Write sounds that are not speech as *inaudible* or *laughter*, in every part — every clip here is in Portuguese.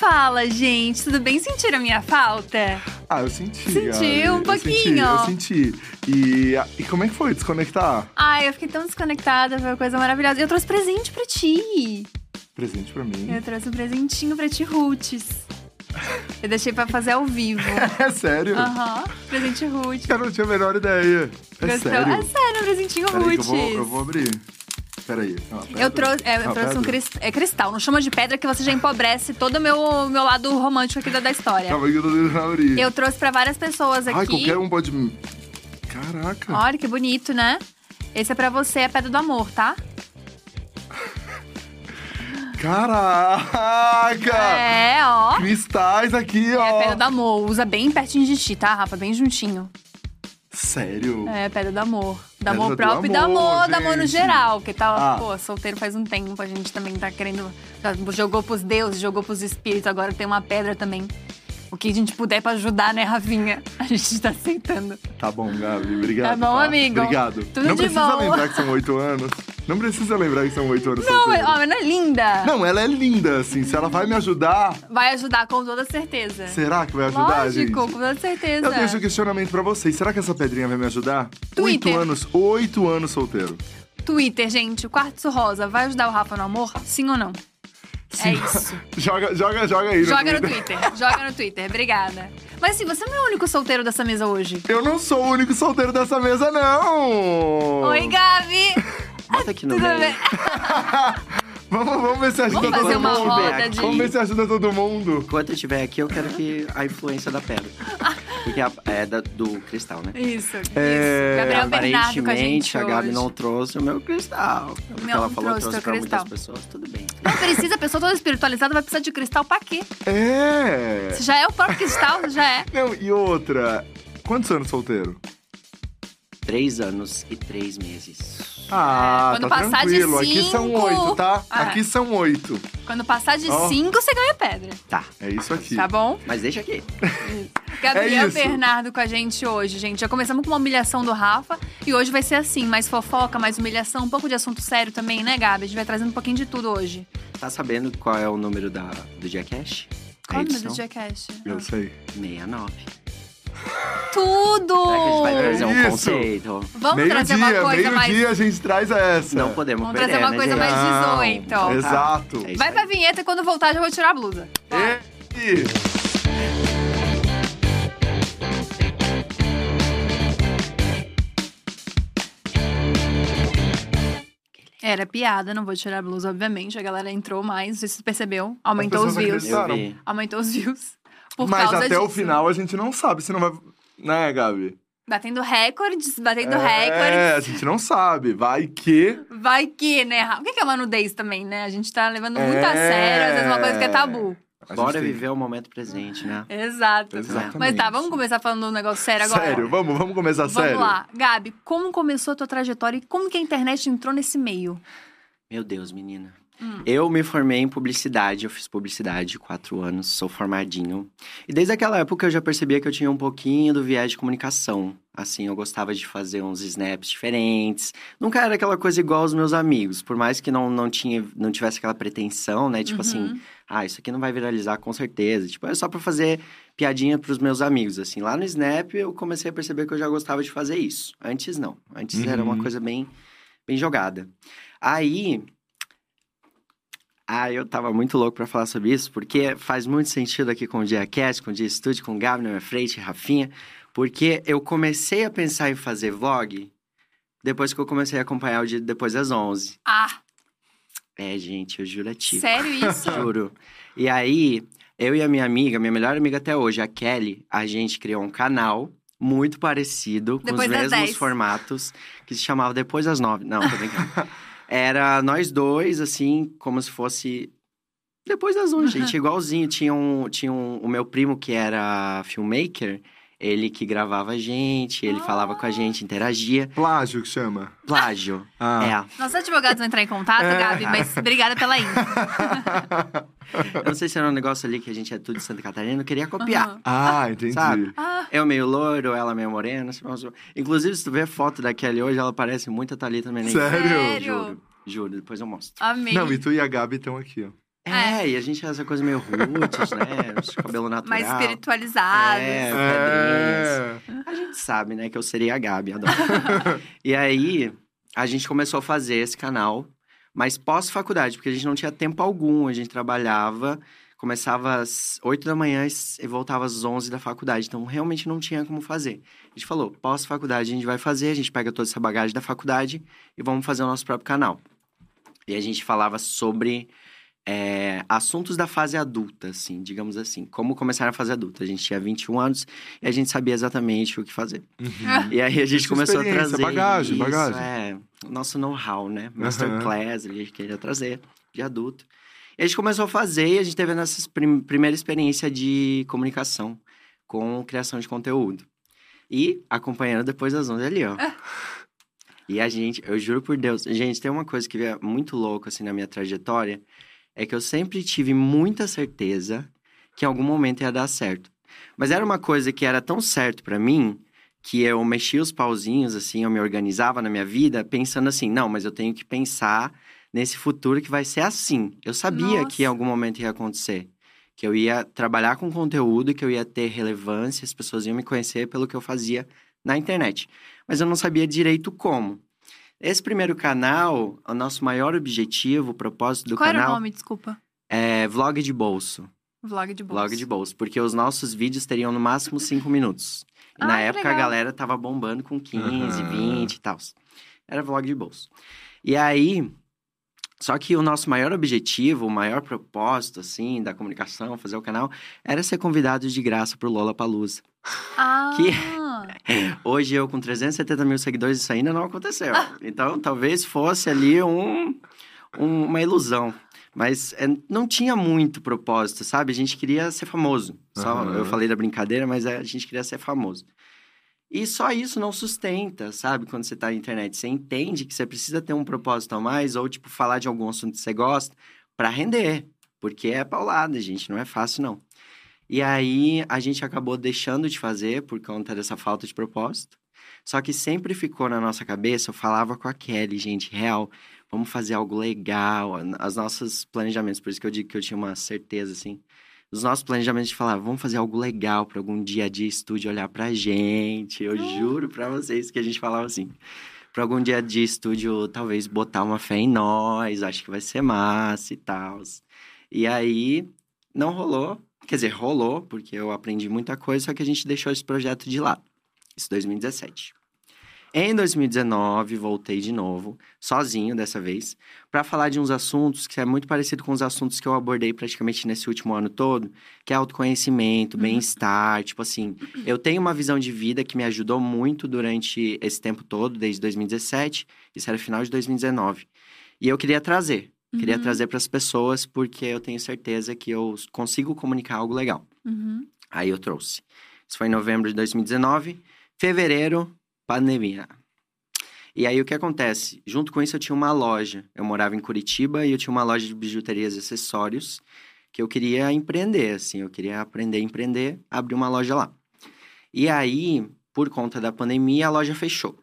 Fala, gente. Tudo bem? Sentiram a minha falta? Ah, eu senti. Sentiu um pouquinho. Eu senti. eu senti. E, e como é que foi desconectar? Ai, eu fiquei tão desconectada, foi uma coisa maravilhosa. Eu trouxe presente pra ti. Presente pra mim. Eu trouxe um presentinho pra ti, Roots. Eu deixei pra fazer ao vivo. *laughs* É sério? Aham, presente Roots. Eu não tinha a menor ideia. É Gostou? sério? É sério, um presentinho Peraí que eu eu vou abrir. Peraí. é? Eu trouxe, é, eu trouxe um pedra? cris- é, cristal. Não chama de pedra que você já empobrece todo o meu, meu lado romântico aqui da, da história. Calma aí que eu tô. Eu trouxe pra várias pessoas aqui. Ai, qualquer um pode... Caraca. Olha que bonito, né? Esse é pra você, é pedra do amor, tá? Caraca! É, ó. Cristais aqui, ó. É pedra do amor. Usa bem pertinho de ti, tá, Rafa? Bem juntinho. Sério? É, pedra do amor. Do Pedra amor do próprio e do amor, amor, do amor no geral. Porque tá, Ah. pô, solteiro faz um tempo. A gente também tá querendo. já jogou pros deuses, jogou pros espíritos. Agora tem uma pedra também. O que a gente puder pra ajudar, né, Rafinha? A gente tá aceitando. Tá bom, Gabi. Obrigado. Tá bom, amigo? Obrigado. Tudo não de precisa bom. lembrar que são oito anos. Não precisa lembrar que são oito anos Não, mas, solteiro. não é linda? Não, ela é linda, assim. Se ela vai me ajudar, Vai ajudar com toda certeza. será que vai ajudar, Lógico, gente? com toda certeza. Eu deixo o questionamento pra vocês. Será que essa pedrinha vai me ajudar? Twitter. Oito anos, oito anos solteiro. Twitter, gente, o quartzo rosa vai ajudar o Rafa no amor? Sim ou não? É isso. *laughs* Joga, joga, joga aí. Joga no Twitter. Twitter, joga no Twitter, obrigada. Mas assim, você não é o único solteiro dessa mesa hoje. Eu não sou o único solteiro dessa mesa, não! Oi, Gabi! Bota aqui no Tudo meio. *laughs* Vamos, vamos ver se ajuda Vamos fazer todo uma mundo. roda de- Vamos ver se ajuda todo mundo. Enquanto eu estiver aqui, eu quero que a influência da pedra. *laughs* Porque a- é da- do cristal, né? Isso, isso. É, Gabriel Bernardo com a gente Aparentemente, a Gabi hoje. não trouxe o meu cristal. Porque Não ela falou trouxe trouxe teu pra cristal. muitas pessoas. Tudo bem. Não precisa, a pessoa toda espiritualizada vai precisar de cristal pra quê? É. Você já é o próprio cristal, *laughs* já é. Não, e outra. Quantos anos solteiro? Três anos e três meses. Ah, quando tá passar de tranquilo. Aqui são cinco- oito, tá? Ah. Aqui são oito. Quando passar de Ó. cinco, você ganha pedra. Tá, É isso aqui. Tá bom? mas deixa aqui. *laughs* Gabriel É isso. Bernardo com a gente hoje, gente. Já começamos com uma humilhação do Rafa e hoje vai ser assim, mais fofoca, mais humilhação, um pouco de assunto sério também, né, Gabi? A gente vai trazendo um pouquinho de tudo hoje. Tá sabendo qual é o número da, do Jackass? Qual é o edição? do Jackass? Eu sei. 69. Tudo! Será que a gente vai trazer um Isso. conceito? Vamos trazer uma Meio-dia, coisa mais. meio-dia a gente traz essa. Não podemos Vamos perder, trazer uma né, coisa gente? mais Não, 18. Tá. Exato. É isso Vai aí. pra vinheta e quando voltar já vou tirar a blusa. E... Era piada, não vou tirar a blusa, obviamente. A galera entrou mais, não sei se você percebeu. Aumentou os views. Aumentou os views. Por Mas causa até o disso. final a gente não sabe se não vai. Né, Gabi? Batendo recordes, batendo É, a recordes. gente não sabe. Vai que. Vai que, né? O que é uma nudez também, né? A gente tá levando muito a É. sério, às vezes uma coisa que é tabu. A Bora tem- viver o momento presente, né? Exato. Exatamente. Mas tá, vamos começar falando um negócio sério agora. Sério, vamos, vamos começar Vamos sério. lá. Gabi, como começou a tua trajetória e como que a internet entrou nesse meio? Meu Deus, menina. Hum. Eu me formei em publicidade, eu fiz publicidade quatro anos, sou formadinho. E desde aquela época eu já percebia que eu tinha um pouquinho do viés de comunicação. Assim, eu gostava de fazer uns snaps diferentes. Nunca era aquela coisa igual aos meus amigos, por mais que não, não, tinha, não tivesse aquela pretensão, né? Tipo assim, Uhum. ah, isso aqui não vai viralizar com certeza. Tipo, é só pra fazer piadinha pros meus amigos, assim. Lá no Snap eu comecei a perceber que eu já gostava de fazer isso. Antes não. Antes era uma Uhum. coisa bem, bem jogada. Aí, ah, eu tava muito louco pra falar sobre isso, porque faz muito sentido aqui com o Dia Cast, com o Dia Estúdio, com o Gabi na minha frente, Rafinha, porque eu comecei a pensar em fazer vlog depois que eu comecei a acompanhar o dia depois das 11. Ah, É, gente, eu juro a ti. sério isso? *laughs* Juro. E aí, eu e a minha amiga, minha melhor amiga até hoje, a Kelly, a gente criou um canal muito parecido, com Depois os das mesmos 10. formatos, que se chamava Depois das 9. Não, tô brincando. *laughs* Era nós dois, assim, como se fosse. Depois das 11, gente, igualzinho. Tinha, um, tinha um, o meu primo que era filmmaker, ele que gravava a gente, ele falava com a gente, interagia. Plágio que chama. Plágio. Ah. É. Nossos advogados vão entrar em contato, É. Gabi, mas obrigada pela info. *laughs* Eu não sei se era um negócio ali que a gente é tudo de Santa Catarina, eu queria copiar. Aham. Ah, entendi. Sabe? Ah, Eu meio loiro, ela meio morena. assim, Inclusive, se tu ver foto da Kelly hoje, ela parece muito a Thalita Menezes. Sério? Sério? Juro, juro, depois eu mostro. amei. Não, e tu e a Gabi estão aqui, ó. É, e a gente essa coisa meio roots, né? *laughs* Cabelo natural. Mais espiritualizado. É, É. A gente sabe, né, que eu seria a Gabi, adoro. *laughs* e aí, a gente começou a fazer esse canal, mas pós-faculdade, porque a gente não tinha tempo algum, a gente trabalhava, começava às 8 da manhã e voltava às 11 da faculdade, então realmente não tinha como fazer. A gente falou, pós-faculdade a gente vai fazer, a gente pega toda essa bagagem da faculdade e vamos fazer o nosso próprio canal. E a gente falava sobre é, assuntos da fase adulta, assim, digamos assim. Como começar a fase adulta. A gente tinha 21 anos e a gente sabia exatamente o que fazer. E aí a gente Sua começou a experiência, trazer. bagagem, isso, bagagem. É, nosso know-how, né? Masterclass, a gente queria trazer de adulto. E a gente começou a fazer e a gente teve a nossa prim primeira experiência de comunicação com criação de conteúdo. E acompanhando depois das 11 ali, ó. E a gente, eu juro por Deus, gente, tem uma coisa que é muito louca assim na minha trajetória, é que eu sempre tive muita certeza que em algum momento ia dar certo. Mas era uma coisa que era tão certo pra mim que eu mexia os pauzinhos assim, eu me organizava na minha vida pensando assim, não, mas eu tenho que pensar nesse futuro que vai ser assim. Eu sabia que em Nossa. algum momento ia acontecer, que eu ia trabalhar com conteúdo, que eu ia ter relevância, as pessoas iam me conhecer pelo que eu fazia na internet. Mas eu não sabia direito como. Esse primeiro canal, o nosso maior objetivo, o propósito do Qual era o canal nome, desculpa? é vlog de bolso. Vlog de bolsa. Vlog de bolso, porque os nossos vídeos teriam no máximo 5 minutos. E Ah, na época a legal. galera tava bombando com 15, Aham. 20 e tal. Era vlog de bolso. E aí, só que o nosso maior objetivo, o maior propósito, assim, da comunicação, fazer o canal, era ser convidado de graça pro Lola Palusa. Ah, *laughs* Hoje eu com 370 mil seguidores, isso ainda não aconteceu. Ah. *laughs* Então, talvez fosse ali um, um- uma ilusão. Mas é, não tinha muito propósito, sabe? A gente queria ser famoso. Só, Aham. Eu falei da brincadeira, mas é, a gente queria ser famoso. E só isso não sustenta, sabe? Quando você tá na internet. Você entende que você precisa ter um propósito a mais, ou, tipo, falar de algum assunto que você gosta, para render. Porque é paulada, gente. Não é fácil, não. E aí, a gente acabou deixando de fazer por conta dessa falta de propósito. Só que sempre ficou na nossa cabeça, eu falava com a Kelly, gente, real, vamos fazer algo legal. As nossos planejamentos, por isso que eu digo que eu tinha uma certeza, assim. Os nossos planejamentos de falar, vamos fazer algo legal para algum dia a dia estúdio olhar pra gente. Eu juro pra vocês que a gente falava assim. Pra algum dia de estúdio, talvez botar uma fé em nós, acho que vai ser massa e tal. E aí, não rolou. Quer dizer, rolou, porque eu aprendi muita coisa, só que a gente deixou esse projeto de lado. Isso em 2017. Em 2019, voltei de novo, sozinho dessa vez, para falar de uns assuntos que é muito parecido com os assuntos que eu abordei praticamente nesse último ano todo, que é autoconhecimento, bem-estar, tipo assim, eu tenho uma visão de vida que me ajudou muito durante esse tempo todo, desde 2017, isso era final de 2019. E eu queria trazer, queria Uhum. trazer para as pessoas porque eu tenho certeza que eu consigo comunicar algo legal. Uhum. Aí eu trouxe. Isso foi em novembro de 2019. Fevereiro, pandemia. E aí o que acontece? Junto com isso eu tinha uma loja. Eu morava em Curitiba e eu tinha uma loja de bijuterias e acessórios que eu queria empreender, assim. Eu queria aprender a empreender, abrir uma loja lá. E aí, por conta da pandemia, a loja fechou.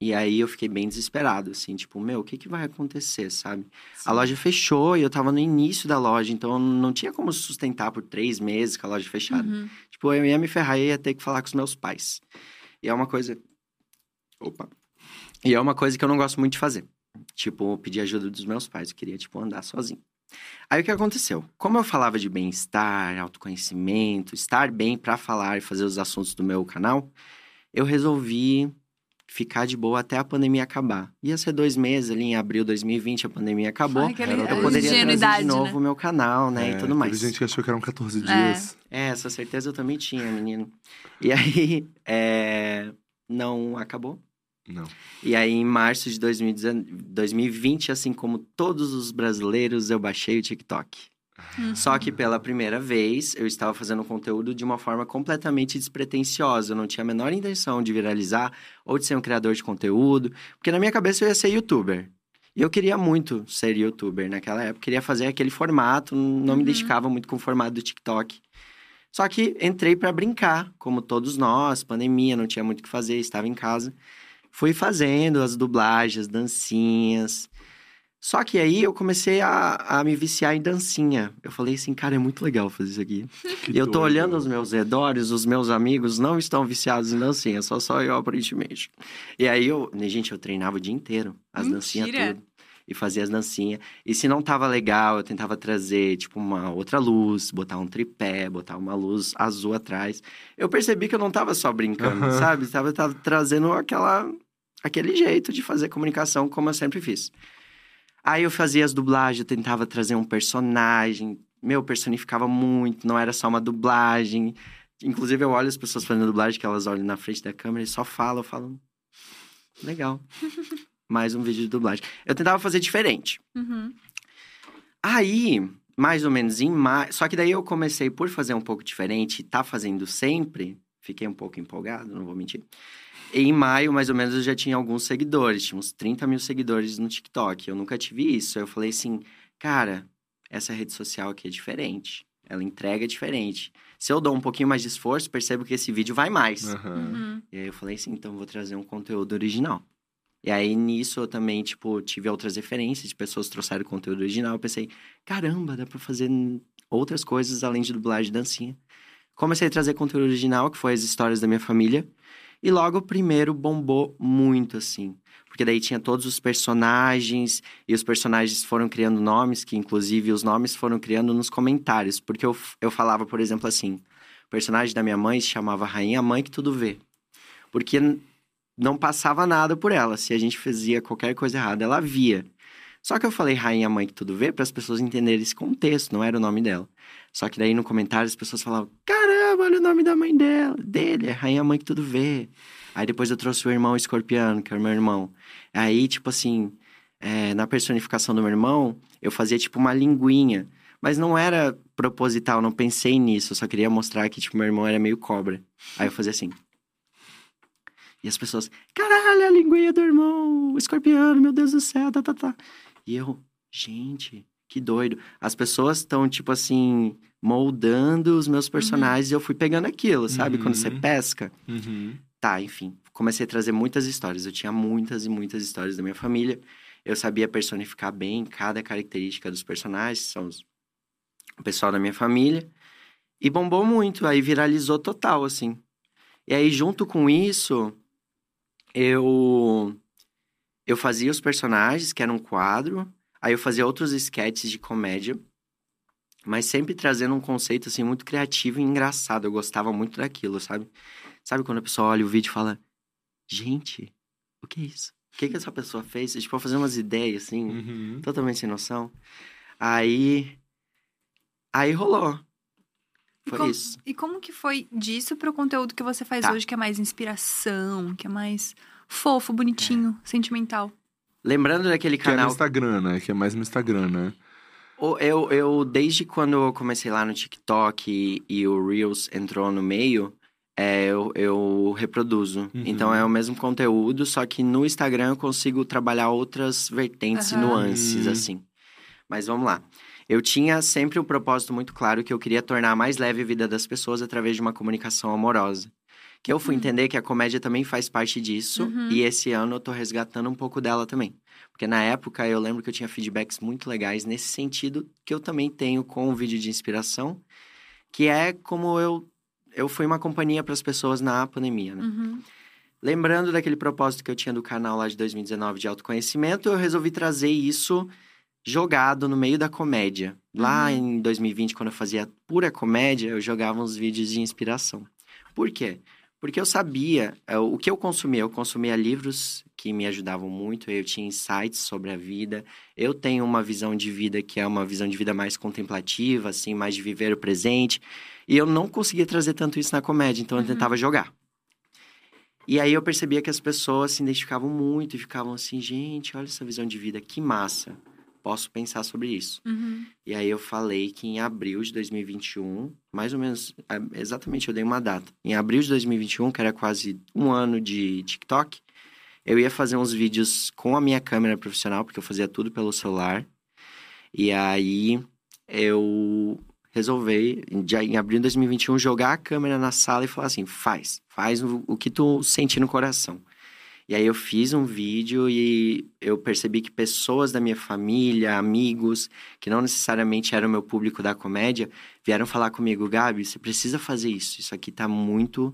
E aí eu fiquei bem desesperado, assim, tipo, meu, o que que vai acontecer, sabe? A loja fechou e eu tava no início da loja, então não tinha como sustentar por três meses com a loja fechada. Uhum. Tipo, eu ia me ferrar e ia ter que falar com os meus pais. E é uma coisa. Opa. E é uma coisa que eu não gosto muito de fazer. Tipo, pedir ajuda dos meus pais. Eu queria, tipo, andar sozinho. Aí o que aconteceu? Como eu falava de bem-estar, autoconhecimento, estar bem pra falar e fazer os assuntos do meu canal, eu resolvi ficar de boa até a pandemia acabar. Ia ser dois meses ali, em abril de 2020, a pandemia acabou. Ai, Eu a poderia trazer de novo né? o meu canal, né? É, e tudo mais. Teve gente que achou que eram 14 É. dias. É, essa certeza eu também tinha, menino. E aí, *laughs* é, não acabou. Não. E aí, em março de 2019 2020, assim como todos os brasileiros, eu baixei o TikTok. Uhum. Só que pela primeira vez, eu estava fazendo conteúdo de uma forma completamente despretensiosa. Eu não tinha a menor intenção de viralizar ou de ser um criador de conteúdo, porque na minha cabeça eu ia ser youtuber. E eu queria muito ser youtuber naquela época, queria fazer aquele formato, não me Uhum. identificava muito com o formato do TikTok. Só que entrei pra brincar, como todos nós, pandemia, não tinha muito o que fazer, estava em casa. Fui fazendo as dublagens, as dancinhas. Só que aí eu comecei a, a me viciar em dancinha. Eu falei assim, cara, é muito legal fazer isso aqui. *laughs* Que E eu tô doido. olhando os meus redores, os meus amigos não estão viciados em dancinha, só só eu aparentemente. E aí eu, né, gente, eu treinava o dia inteiro, as dancinhas tudo. E fazia as dancinhas. E se não tava legal, eu tentava trazer, tipo, uma outra luz, botar um tripé, botar uma luz azul atrás. Eu percebi que eu não tava só brincando, Aham. sabe? Tava, tava trazendo aquela, aquele jeito de fazer comunicação, como eu sempre fiz. Aí eu fazia as dublagens, eu tentava trazer um personagem. Meu, personificava muito, não era só uma dublagem. Inclusive, eu olho as pessoas fazendo dublagem, que elas olham na frente da câmera e só falam, eu falo. Legal. *laughs* Mais um vídeo de dublagem. Eu tentava fazer diferente. Uhum. Aí, mais ou menos em maio. Só que daí eu comecei por fazer um pouco diferente e tá fazendo sempre. Fiquei um pouco empolgado, não vou mentir. E em maio, mais ou menos, eu já tinha alguns seguidores. Tinha uns 30 mil seguidores no TikTok. Eu nunca tive isso. Aí eu falei assim, cara, essa rede social aqui é diferente. Ela entrega diferente. Se eu dou um pouquinho mais de esforço, percebo que esse vídeo vai mais. Aham. Uhum. E aí eu falei assim, então eu vou trazer um conteúdo original. E aí nisso eu também, tipo, tive outras referências de pessoas que trouxeram conteúdo original. Eu pensei, caramba, dá pra fazer outras coisas além de dublagem e dancinha. Comecei a trazer conteúdo original, que foi as histórias da minha família. E logo o primeiro bombou muito, assim. Porque daí tinha todos os personagens, e os personagens foram criando nomes, que inclusive os nomes foram criando nos comentários. Porque eu, eu falava, por exemplo, assim: o personagem da minha mãe se chamava Rainha Mãe que Tudo Vê. Porque não passava nada por ela. Se a gente fazia qualquer coisa errada, ela via. Só que eu falei Rainha Mãe que Tudo Vê para as pessoas entenderem esse contexto, não era o nome dela. Só que daí no comentário as pessoas falavam: caramba, olha o nome da mãe dela, dele, é Rainha Mãe que Tudo Vê. Aí depois eu trouxe o irmão escorpiano, que é o meu irmão. Aí, tipo assim, é, na personificação do meu irmão, eu fazia tipo uma linguinha. Mas não era proposital, não pensei nisso. Eu só queria mostrar que, tipo, meu irmão era meio cobra. Aí eu fazia assim. E as pessoas, caralho, a linguinha do irmão, o escorpiano, meu Deus do céu, tá, tá, tá. E eu, gente, que doido. As pessoas estão, tipo assim, moldando os meus personagens e eu fui pegando aquilo, sabe? Quando você Uhum. pesca. Uhum. Tá, enfim. Comecei a trazer muitas histórias. Eu tinha muitas e muitas histórias da minha família. Eu sabia personificar bem cada característica dos personagens, são os... o pessoal da minha família. E bombou muito, aí viralizou total, assim. E aí, junto com isso, eu eu fazia os personagens, que era um quadro. Aí eu fazia outros sketches de comédia. Mas sempre trazendo um conceito, assim, muito criativo e engraçado. Eu gostava muito daquilo, sabe? Sabe quando a pessoa olha o vídeo e fala... Gente, o que é isso? O que, que essa pessoa fez? Tipo, fazer umas ideias, assim, Uhum. totalmente sem noção. Aí... Aí rolou. E Foi como- isso. E como que foi disso pro conteúdo que você faz Tá. hoje, que é mais inspiração, que é mais fofo, bonitinho, sentimental? Lembrando daquele Que é no canal... Instagram, né? Que é mais no Instagram, né? O- Eu, eu, desde quando eu comecei lá no TikTok e, e o Reels entrou no meio, é, eu, eu reproduzo. Uhum. Então é o mesmo conteúdo, só que no Instagram eu consigo trabalhar outras vertentes e Aham. nuances, assim. Mas vamos lá. Eu tinha sempre um propósito muito claro que eu queria tornar mais leve a vida das pessoas através de uma comunicação amorosa. Que eu fui Hum. entender que a comédia também faz parte disso, Uhum. e esse ano eu tô resgatando um pouco dela também. Porque na época eu lembro que eu tinha feedbacks muito legais nesse sentido que eu também tenho com o vídeo de inspiração, que é como eu eu fui uma companhia para as pessoas na pandemia, né? Uhum. Lembrando daquele propósito que eu tinha do canal lá de 2019 de autoconhecimento, eu resolvi trazer isso jogado no meio da comédia. Lá Uhum. em 2020, quando eu fazia pura comédia, eu jogava uns vídeos de inspiração. Por quê? Porque eu sabia é, o que eu consumia. Eu consumia livros que me ajudavam muito, eu tinha insights sobre a vida. Eu tenho uma visão de vida que é uma visão de vida mais contemplativa, assim, mais de viver o presente. E eu não conseguia trazer tanto isso na comédia, então eu Uhum. tentava jogar. E aí eu percebia que as pessoas se identificavam muito e ficavam assim, gente, olha essa visão de vida, que massa. Posso pensar sobre isso. Uhum. E aí eu falei que em abril de 2021, mais ou menos, é, exatamente eu dei uma data. Em abril de 2021, que era quase um ano de TikTok, eu ia fazer uns vídeos com a minha câmera profissional, porque eu fazia tudo pelo celular. E aí eu resolvi, em abril de 2021, jogar a câmera na sala e falar assim: faz, faz o, o que tu sente no coração. E aí eu fiz um vídeo e eu percebi que pessoas da minha família, amigos, que não necessariamente eram meu público da comédia, vieram falar comigo, Gabi, você precisa fazer isso. Isso aqui tá muito,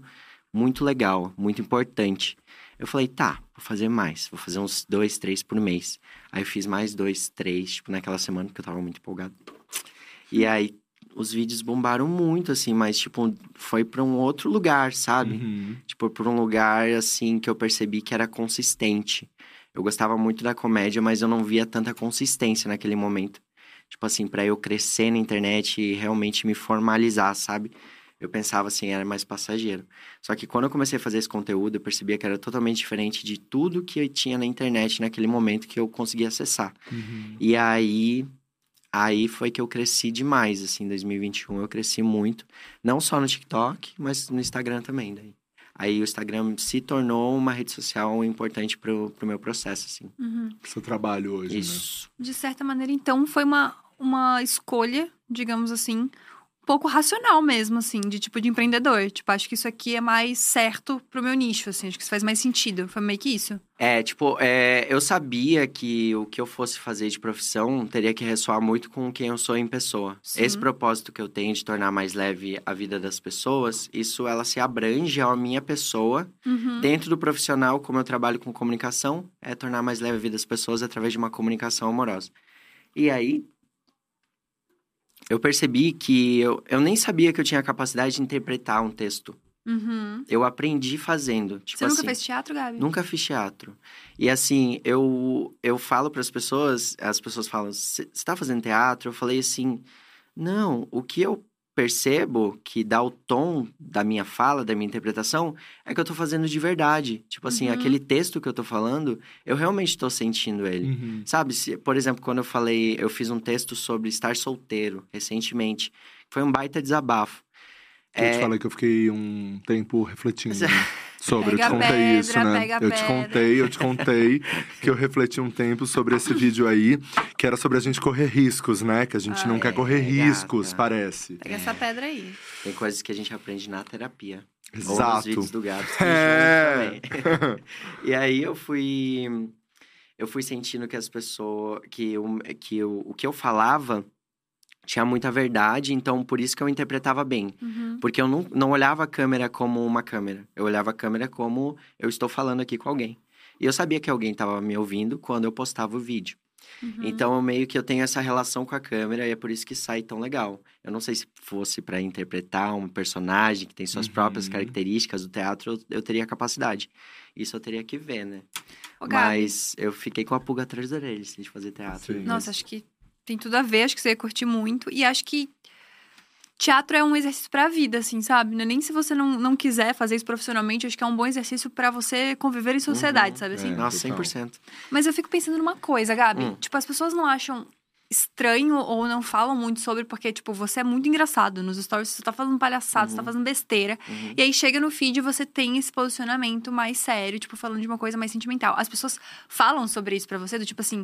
muito legal, muito importante. Eu falei, tá, vou fazer mais. Vou fazer uns dois, três por mês. Aí eu fiz mais dois, três, tipo, naquela semana, porque eu tava muito empolgado. E aí os vídeos bombaram muito, assim, mas, tipo, foi pra um outro lugar, sabe? Uhum. Tipo, por um lugar, assim, que eu percebi que era consistente. Eu gostava muito da comédia, mas eu não via tanta consistência naquele momento. Tipo assim, pra eu crescer na internet e realmente me formalizar, sabe? Eu pensava assim, era mais passageiro. Só que quando eu comecei a fazer esse conteúdo, eu percebia que era totalmente diferente de tudo que eu tinha na internet naquele momento que eu conseguia acessar. Uhum. E aí, aí foi que eu cresci demais, assim, em 2021 eu cresci muito, não só no TikTok, mas no Instagram também, daí. Aí o Instagram se tornou uma rede social importante pro, pro meu processo, assim. Uhum. Seu trabalho hoje, né? Isso. De certa maneira, então, foi uma, uma escolha, digamos assim, pouco racional mesmo, assim, de tipo de empreendedor. Tipo, acho que isso aqui é mais certo pro meu nicho, assim, acho que isso faz mais sentido. Foi meio que isso. É, tipo, é, eu sabia que o que eu fosse fazer de profissão teria que ressoar muito com quem eu sou em pessoa. Sim. Esse propósito que eu tenho de tornar mais leve a vida das pessoas, isso ela se abrange à minha pessoa. Uhum. Dentro do profissional, como eu trabalho com comunicação, é tornar mais leve a vida das pessoas através de uma comunicação amorosa. E aí, eu percebi que eu, eu nem sabia que eu tinha a capacidade de interpretar um texto. Uhum. Eu aprendi fazendo. Tipo Você nunca assim, fez teatro, Gabi? Nunca fiz teatro. E assim, eu, eu falo para as pessoas, as pessoas falam, você tá fazendo teatro? Eu falei assim, não, o que eu percebo que dá o tom da minha fala, da minha interpretação, é que eu tô fazendo de verdade. Tipo assim, Uhum. aquele texto que eu tô falando, eu realmente tô sentindo ele. Uhum. Sabe, se, por exemplo, quando eu falei, eu fiz um texto sobre estar solteiro recentemente, foi um baita desabafo. Eu É, te falei que eu fiquei um tempo refletindo né, *laughs* sobre. Pega eu te contei pedra, isso, né? pega eu te contei, eu te contei *laughs* que eu refleti um tempo sobre esse *laughs* vídeo aí, que era sobre a gente correr riscos, né? Que a gente Ah, não quer é, correr gata. riscos, parece. Pega essa pedra aí. Tem coisas que a gente aprende na terapia. Ou nos Exato. vídeos do Gabs. É. *laughs* e aí eu fui. Eu fui sentindo que as pessoas. Que, o, que o, o que eu falava tinha muita verdade, então por isso que eu interpretava bem. Uhum. Porque eu não, não olhava a câmera como uma câmera. Eu olhava a câmera como eu estou falando aqui com alguém. E eu sabia que alguém estava me ouvindo quando eu postava o vídeo. Uhum. Então, eu meio que eu tenho essa relação com a câmera e é por isso que sai tão legal. Eu não sei se fosse para interpretar um personagem que tem suas Uhum. próprias características do teatro, eu, eu teria capacidade. Isso eu teria que ver, né? Ô, Mas eu fiquei com a pulga atrás da orelha assim, de fazer teatro. Sim. Nossa, acho que tem tudo a ver, acho que você ia curtir muito. E acho que teatro é um exercício pra vida, assim, sabe? Não é Nem se você não, não quiser fazer isso profissionalmente, acho que é um bom exercício pra você conviver em sociedade, Uhum. sabe assim? É. Nossa, total. 100%. Mas eu fico pensando numa coisa, Gabi. Hum. Tipo, as pessoas não acham estranho ou não falam muito sobre, porque, tipo, você é muito engraçado. Nos stories você tá fazendo palhaçada, você tá Uhum. fazendo besteira. Uhum. E aí chega no feed e você tem esse posicionamento mais sério, tipo, falando de uma coisa mais sentimental. As pessoas falam sobre isso pra você, do tipo assim.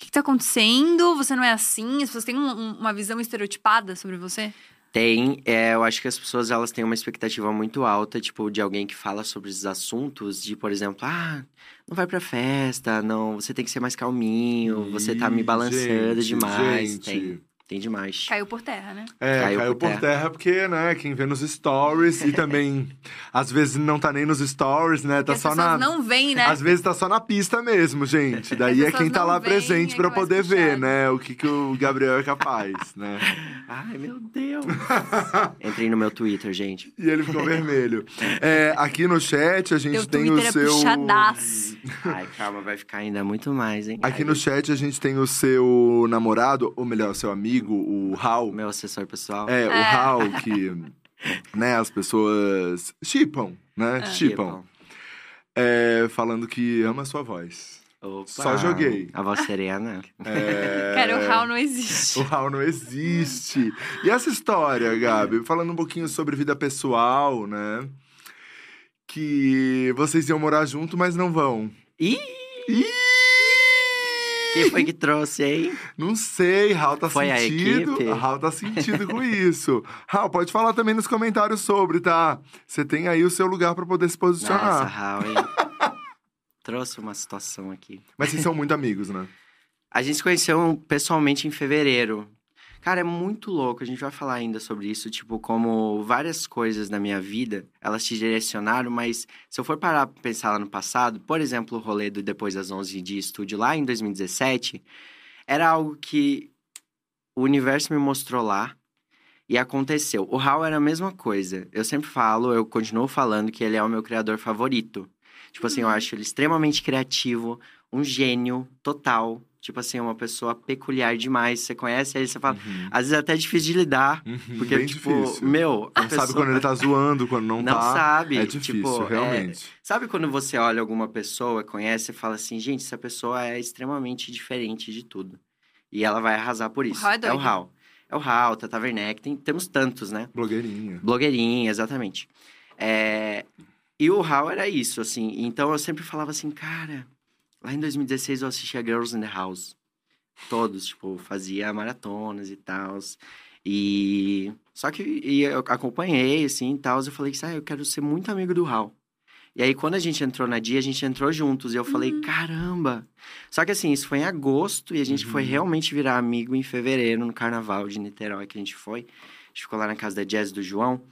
O que, que tá acontecendo? Você não é assim? As pessoas têm um- um- uma visão estereotipada sobre você? Tem, é, eu acho que as pessoas elas têm uma expectativa muito alta, tipo, de alguém que fala sobre esses assuntos, de, por exemplo, ah, não vai pra festa, não, você tem que ser mais calminho, você tá me Ih, balançando gente, demais. gente. Tem, tem demais. Caiu por terra, né? É, caiu, Caiu por por terra. porque, né, quem vê nos stories e também, *laughs* às vezes não tá nem nos stories, né, tá só na... não veem, né? Às vezes tá só na pista mesmo, gente. Daí é quem tá lá veem, presente é vai poder ver, puxando. né, o que, que o Gabriel é capaz, né. *laughs* Ai, meu Deus. Entrei no meu Twitter, gente. E ele ficou vermelho. É, aqui no chat a gente Teu tem Twitter o é seu... puxadaço. Ai, calma, vai ficar ainda muito mais, hein? Aqui Ai, no chat a gente tem o seu namorado, ou melhor, o seu amigo, o Raul. Meu assessor pessoal. É, o É. Raul *laughs* que, né, as pessoas chipam, né? Chipam. É, falando que ama a sua voz. Opa. Só joguei. A voz serena. É... *laughs* Cara, o Raul não existe. O Raul não existe. E essa história, Gabi, falando um pouquinho sobre vida pessoal, né? Que vocês iam morar junto, mas não vão. Ih! Ih! Quem foi que trouxe, hein? Não sei, Raul tá Foi a sentido. equipe? Raul tá sentido com isso. Raul, pode falar também nos comentários sobre, tá? Você tem aí o seu lugar pra poder se Nossa, posicionar. Raul, hein? *laughs* trouxe uma situação aqui. Mas vocês são muito amigos, né? A gente se conheceu pessoalmente em fevereiro. Cara, é muito louco. A gente vai falar ainda sobre isso, tipo, como várias coisas na minha vida, elas te direcionaram, mas se eu for parar pra pensar lá no passado, por exemplo, o rolê do Depois das 11 de estúdio lá em 2017, era algo que o universo me mostrou lá e aconteceu. O Hal era a mesma coisa. Eu sempre falo, eu continuo falando que ele é o meu criador favorito. Tipo assim, eu acho ele extremamente criativo, um gênio total. Tipo assim, uma pessoa peculiar demais. Você conhece ele, você fala. Uhum. Às vezes é até difícil de lidar. Uhum, Porque, bem tipo, difícil. meu. Não pessoa- sabe quando ele tá *laughs* zoando, quando não, Não tá. sabe. É difícil, tipo, é- realmente. Sabe quando você olha alguma pessoa, conhece e fala assim, gente, essa pessoa é extremamente diferente de tudo. E ela vai arrasar por isso. Hal é o doido. Hal. É o Hal, Tata Werneck, tem, temos tantos, né? Blogueirinha. Blogueirinha, exatamente. É, E o Hal era isso, assim. Então eu sempre falava assim, cara, lá em 2016 eu assistia Girls in the House. Todos, tipo, fazia maratonas e tal. E. Só que e eu acompanhei, assim, e tal. Eu falei, ah, eu quero ser muito amigo do Hal. E aí, quando a gente entrou na Dia, a gente entrou juntos. E eu falei, Uhum. caramba! Só que assim, isso foi em agosto e a gente foi Uhum. realmente virar amigo em fevereiro, no carnaval de Niterói que a gente foi. A gente ficou lá na casa da Jazz do João.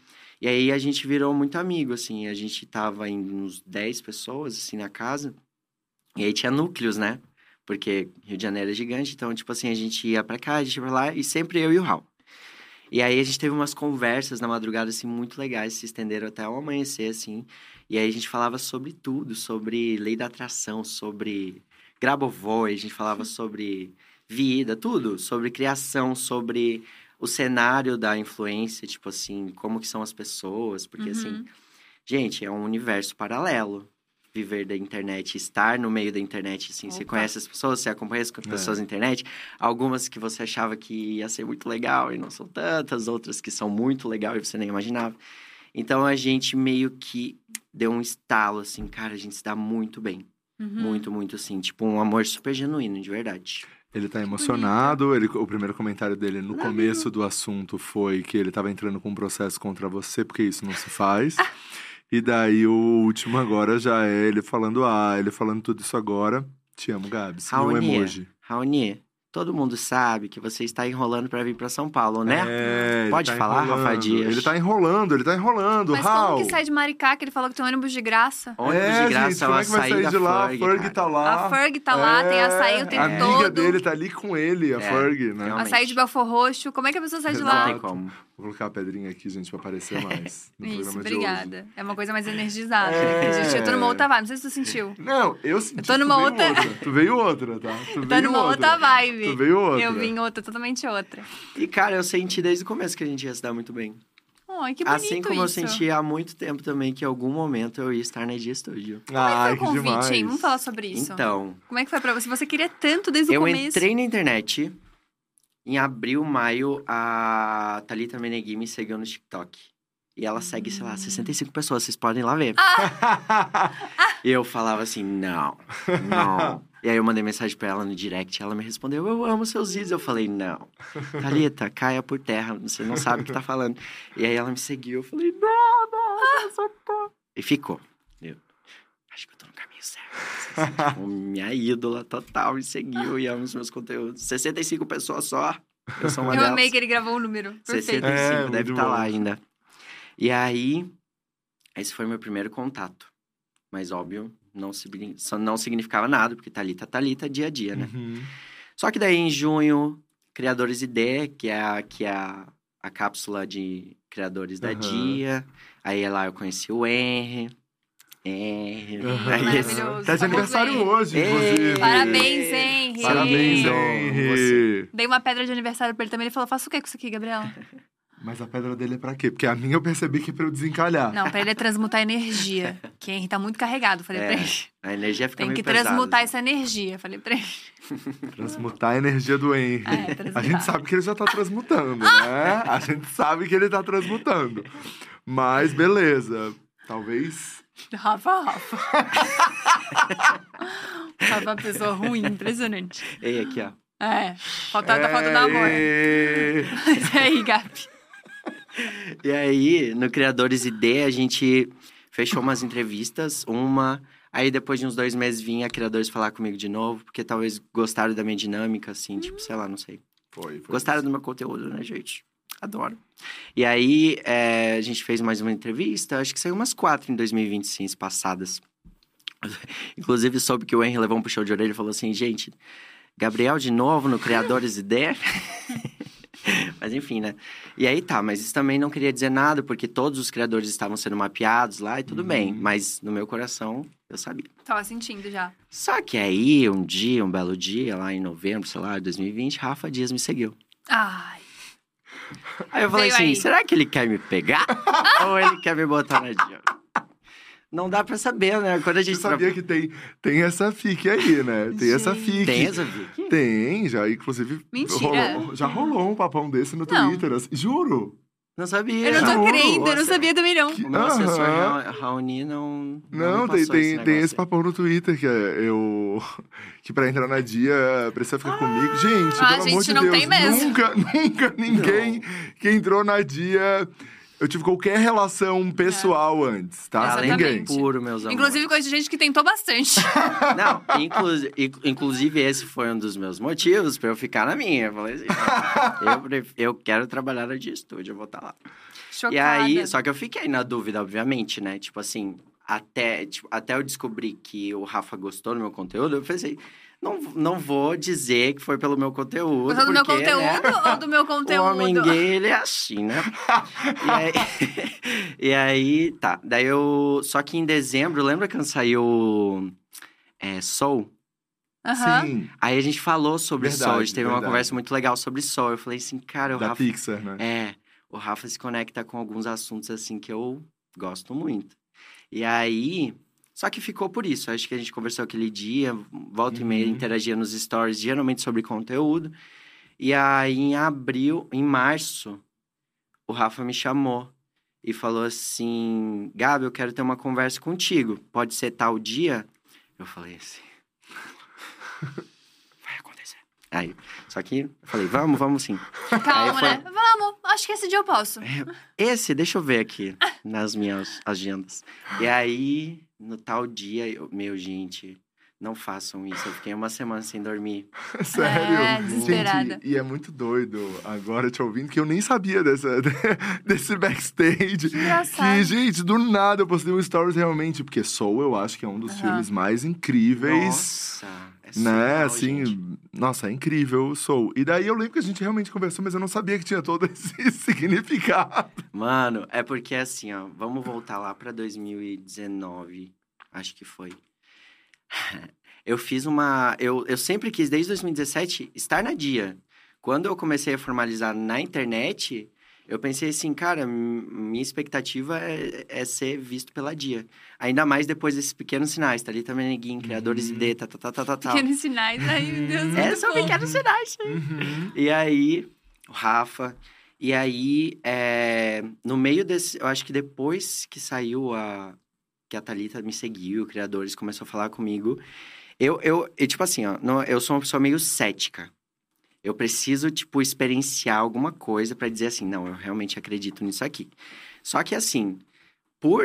E aí a gente virou muito amigo, assim. A gente tava em uns 10 pessoas, assim, na casa. E aí tinha núcleos, né? Porque Rio de Janeiro é gigante, então, tipo assim, a gente ia pra cá, a gente ia pra lá, e sempre eu e o Raul. E aí a gente teve umas conversas na madrugada, assim, muito legais, se estenderam até o amanhecer, assim. E aí a gente falava sobre tudo, sobre lei da atração, sobre Grabovoi, a gente falava sobre vida, tudo, sobre criação, sobre o cenário da influência, tipo assim, como que são as pessoas, porque assim, Uhum. gente, é um universo paralelo. Viver da internet, estar no meio da internet, assim, você Opa. conhece as pessoas, você acompanha as pessoas na internet, algumas que você achava que ia ser muito legal e não são tantas, outras que são muito legal e você nem imaginava. Então a gente meio que deu um estalo, assim, cara, a gente se dá muito bem. Uhum. Muito, muito, assim, tipo um amor super genuíno, de verdade. Ele tá emocionado. Ele, o primeiro comentário dele no começo do assunto foi que ele tava entrando com um processo contra você, porque isso não se faz. *laughs* e daí o último agora já é ele falando, ah, ele falando tudo isso agora. Te amo, Gabs. Raoni, emoji. Raoni, todo mundo sabe que você está enrolando pra vir pra São Paulo, né? É, Pode tá falar, Rafa enrolando. Dias? Ele tá enrolando, ele tá enrolando. Mas Raul. como que sai de Maricá, que ele falou que tem um ônibus de graça? Ônibus é, de graça, gente, como é que vai sair de lá? Ferg, a Ferg cara. tá lá. A Ferg tá lá, tem açaí o tempo a amiga todo. dele tá ali com ele, a É, Ferg, né? realmente. Açaí de Belfor Roxo. Como é que a pessoa sai de Não lá? tem como. Vou colocar a pedrinha aqui, gente, pra aparecer *laughs* mais. no Isso, programa de obrigada. É uma coisa mais energizada. É. né? Gente, eu tô numa outra vibe. Não sei se tu sentiu. Não, eu senti. Eu tô numa tu veio outra- Tu veio outra, tá? *laughs* Tu Eu tô veio numa outra vibe. Tu veio outra. Eu vim outra, totalmente outra. E, cara, eu senti desde o começo que a gente ia se dar muito bem. Ai, que bonito assim como eu isso. senti há muito tempo também que em algum momento eu ia estar na Dia Studio. Como é que foi o convite, hein? demais. Vamos falar sobre isso. Então, Como é que foi pra você? Você queria tanto desde o eu começo. entrei na internet. Em abril, maio, a Thalita Menegui me seguiu no TikTok. E ela segue, sei lá, Hum. 65 pessoas, vocês podem ir lá ver. Ah! E eu falava assim, não, não. *laughs* E aí eu mandei mensagem pra ela no direct, ela me respondeu, eu amo seus vídeos. Eu falei, não, Thalita, caia por terra, você não sabe o que tá falando. E aí ela me seguiu, eu falei, não, não, não, socorro. *laughs* E ficou. Eu, acho que eu tô no caminho certo. Assim, tipo, *laughs* minha ídola total me seguiu e ama os meus conteúdos. 65 pessoas só, eu sou uma *laughs* Eu delas. amei que ele gravou um número. Perfeito. 65, É, deve estar bom. lá ainda. E aí, esse foi meu primeiro contato. Mas, óbvio, não, não significava nada, porque Thalita, Thalita, dia a dia, né? Uhum. Só que daí, em junho, Criadores ID, que é a, que é a, a cápsula de criadores da Aham. dia. Aí lá eu conheci o Henry. Henry. Uhum. Aí esse- Maravilhoso. Tá de aniversário ver. hoje, inclusive. Parabéns, Henry. Parabéns. Henry. Dei uma pedra de aniversário pra ele também. Ele falou: faça o que com isso aqui, Gabriela? *laughs* Mas a pedra dele é pra quê? Porque a minha eu percebi que é pra eu desencalhar. Não, pra ele é *laughs* transmutar energia. Que Henry tá muito carregado. Falei É, pra ele. A energia fica Tem meio que pesada, transmutar essa energia. Falei pra ele. *laughs* Transmutar a energia do Henry. É, A gente sabe que ele já tá transmutando, né? A gente sabe que ele tá transmutando. Mas beleza. Talvez. Rafa, Rafa. *laughs* Rafa é uma pessoa ruim, impressionante. Ei, aqui, ó. É, falta, tá faltando amor. É... Mas aí, Gabi. E aí, no Criadores ID, a gente fechou umas entrevistas. Uma, Aí depois de uns dois meses vinha criadores falar comigo de novo, porque talvez gostaram da minha dinâmica, assim, tipo, sei lá, não sei. Foi, foi. Gostaram do meu conteúdo, né, gente? Adoro. E aí, é, a gente fez mais uma entrevista, acho que saiu umas quatro em 2020, sim, passadas. *laughs* Inclusive, soube que o Henry levou um puxão de orelha e falou assim, gente, Gabriel de novo no Criadores Ideia? *laughs* mas enfim, né? E aí tá, mas isso também não queria dizer nada, porque todos os criadores estavam sendo mapeados lá e tudo bem. Mas no meu coração, eu sabia. Tava sentindo já. Só que aí, um dia, um belo dia, lá em novembro, sei lá, de 2020, Rafa Dias me seguiu. Ai. Aí eu falei Veio assim, aí. será que ele quer me pegar? *laughs* ou ele quer me botar na dia? Não dá pra saber, né? Quando a Você gente sabia que tem, tem essa fic aí, né? Tem essa fic. Tem essa Vicky? Tem, já, inclusive. Mentira. rolou- já rolou um papão desse no Não. Twitter. assim, juro. Não sabia. Eu não tô Juro, crendo, eu não sabia também não. Que- O meu assessor. Ra- Raoni, não. Não, me tem, passou tem, esse tem esse papão no Twitter que é eu. *laughs* Que pra entrar na dia precisa ficar comigo. Gente, Ah, pelo amor gente, de não Deus. tem mesmo. Nunca, *laughs* nunca ninguém que entrou na dia. Eu tive qualquer relação pessoal antes, tá? Além Ninguém. de puro, meus amores. Inclusive, conheço gente que tentou bastante. *laughs* Não, inclusive, inclusive esse foi um dos meus motivos pra eu ficar na minha. Eu falei assim, eu, eu quero trabalhar dia estúdio, eu vou estar lá. Chocada. E aí, só que eu fiquei na dúvida, obviamente, né? Tipo assim, até, tipo, até eu descobrir que o Rafa gostou do meu conteúdo, eu pensei, não, não vou dizer que foi pelo meu conteúdo. Gostou do meu porque, né, conteúdo ou do meu *laughs* O conteúdo? homem gay, ele é assim, né? e, aí, *laughs* e aí, tá. Daí eu. Só que em dezembro, lembra quando saiu é, Soul? Aham. Sim, Aí a gente falou sobre Verdade, Soul. A gente teve uma verdade. conversa muito legal sobre Soul. Eu falei assim, cara, o da Rafa. Pixar, né? É, o Rafa se conecta com alguns assuntos assim que eu gosto muito. E aí. Só que ficou por isso. Acho que a gente conversou aquele dia, volta e meia, Uhum. interagia nos stories, geralmente sobre conteúdo. E aí, em abril, em março, o Rafa me chamou e falou assim: Gabi, eu quero ter uma conversa contigo. Pode ser tal dia? Eu falei assim. *laughs* Vai acontecer. Aí, só que eu falei: vamos, vamos sim. *laughs* Calma, foi- né? Vamos, acho que esse dia eu posso. Esse, deixa eu ver aqui *laughs* nas minhas agendas. E aí, no tal dia, eu, meu, gente, não façam isso. Eu fiquei uma semana sem dormir. *laughs* Sério? É, desesperada. Gente, e é muito doido agora te ouvindo, que eu nem sabia dessa, *laughs* desse backstage. Que engraçado. Que, gente, do nada eu postei um stories realmente, porque Soul eu acho que é um dos Aham. filmes mais incríveis. Nossa, é Né, assim, gente. nossa, é incrível o Soul. E daí eu lembro que a gente realmente conversou, mas eu não sabia que tinha todo *laughs* esse significado. Mano, é porque assim, ó, vamos voltar lá pra 2019, acho que foi. Eu fiz uma. Eu, eu sempre quis, desde 2017, estar na dia. Quando eu comecei a formalizar na internet, eu pensei assim, cara, minha expectativa é, é ser visto pela dia. Ainda mais depois desses pequenos sinais, tá ali também, neguinho, criadores Uhum. ID, tá, tá, tá, tá, tá, tá. Pequenos sinais. Ai, meu Deus. É, muito são bom. pequenos sinais. Uhum. E aí, o Rafa. E aí, é, no meio desse. Eu acho que depois que saiu a. Que a Thalita me seguiu, criadores começou a falar comigo. Eu, eu, e, tipo assim, ó, não- eu sou uma pessoa meio cética. Eu preciso, tipo, experienciar alguma coisa pra dizer assim, não, eu realmente acredito nisso aqui. Só que, assim, por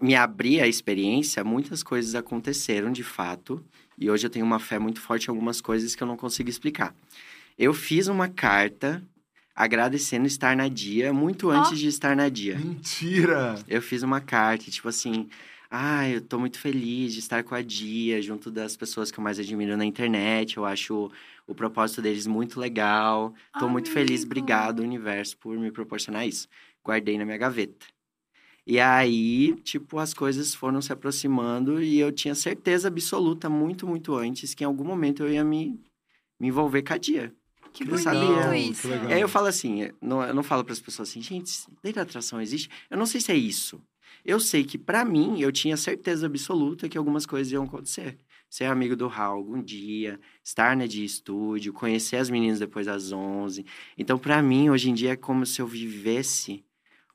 me abrir a experiência, muitas coisas aconteceram de fato. E hoje eu tenho uma fé muito forte em algumas coisas que eu não consigo explicar. Eu fiz uma carta agradecendo estar na dia, muito antes de estar na dia. Mentira! Eu fiz uma carta, tipo assim, ah, eu tô muito feliz de estar com a Dia, junto das pessoas que eu mais admiro na internet. Eu acho o propósito deles muito legal. Tô muito feliz, Amigo. obrigado, universo, por me proporcionar isso. Guardei na minha gaveta. E aí, tipo, as coisas foram se aproximando e eu tinha certeza absoluta, muito, muito antes, que em algum momento eu ia me, me envolver com a Dia. Que Eu bonito sabia. isso. Que legal. E aí eu falo assim, não- eu não falo para as pessoas assim, gente, lei da atração existe? Eu não sei se é isso. Eu sei que para mim eu tinha certeza absoluta que algumas coisas iam acontecer. Ser amigo do Raul algum dia, estar na de estúdio, conhecer as meninas depois das 11. Então para mim hoje em dia é como se eu vivesse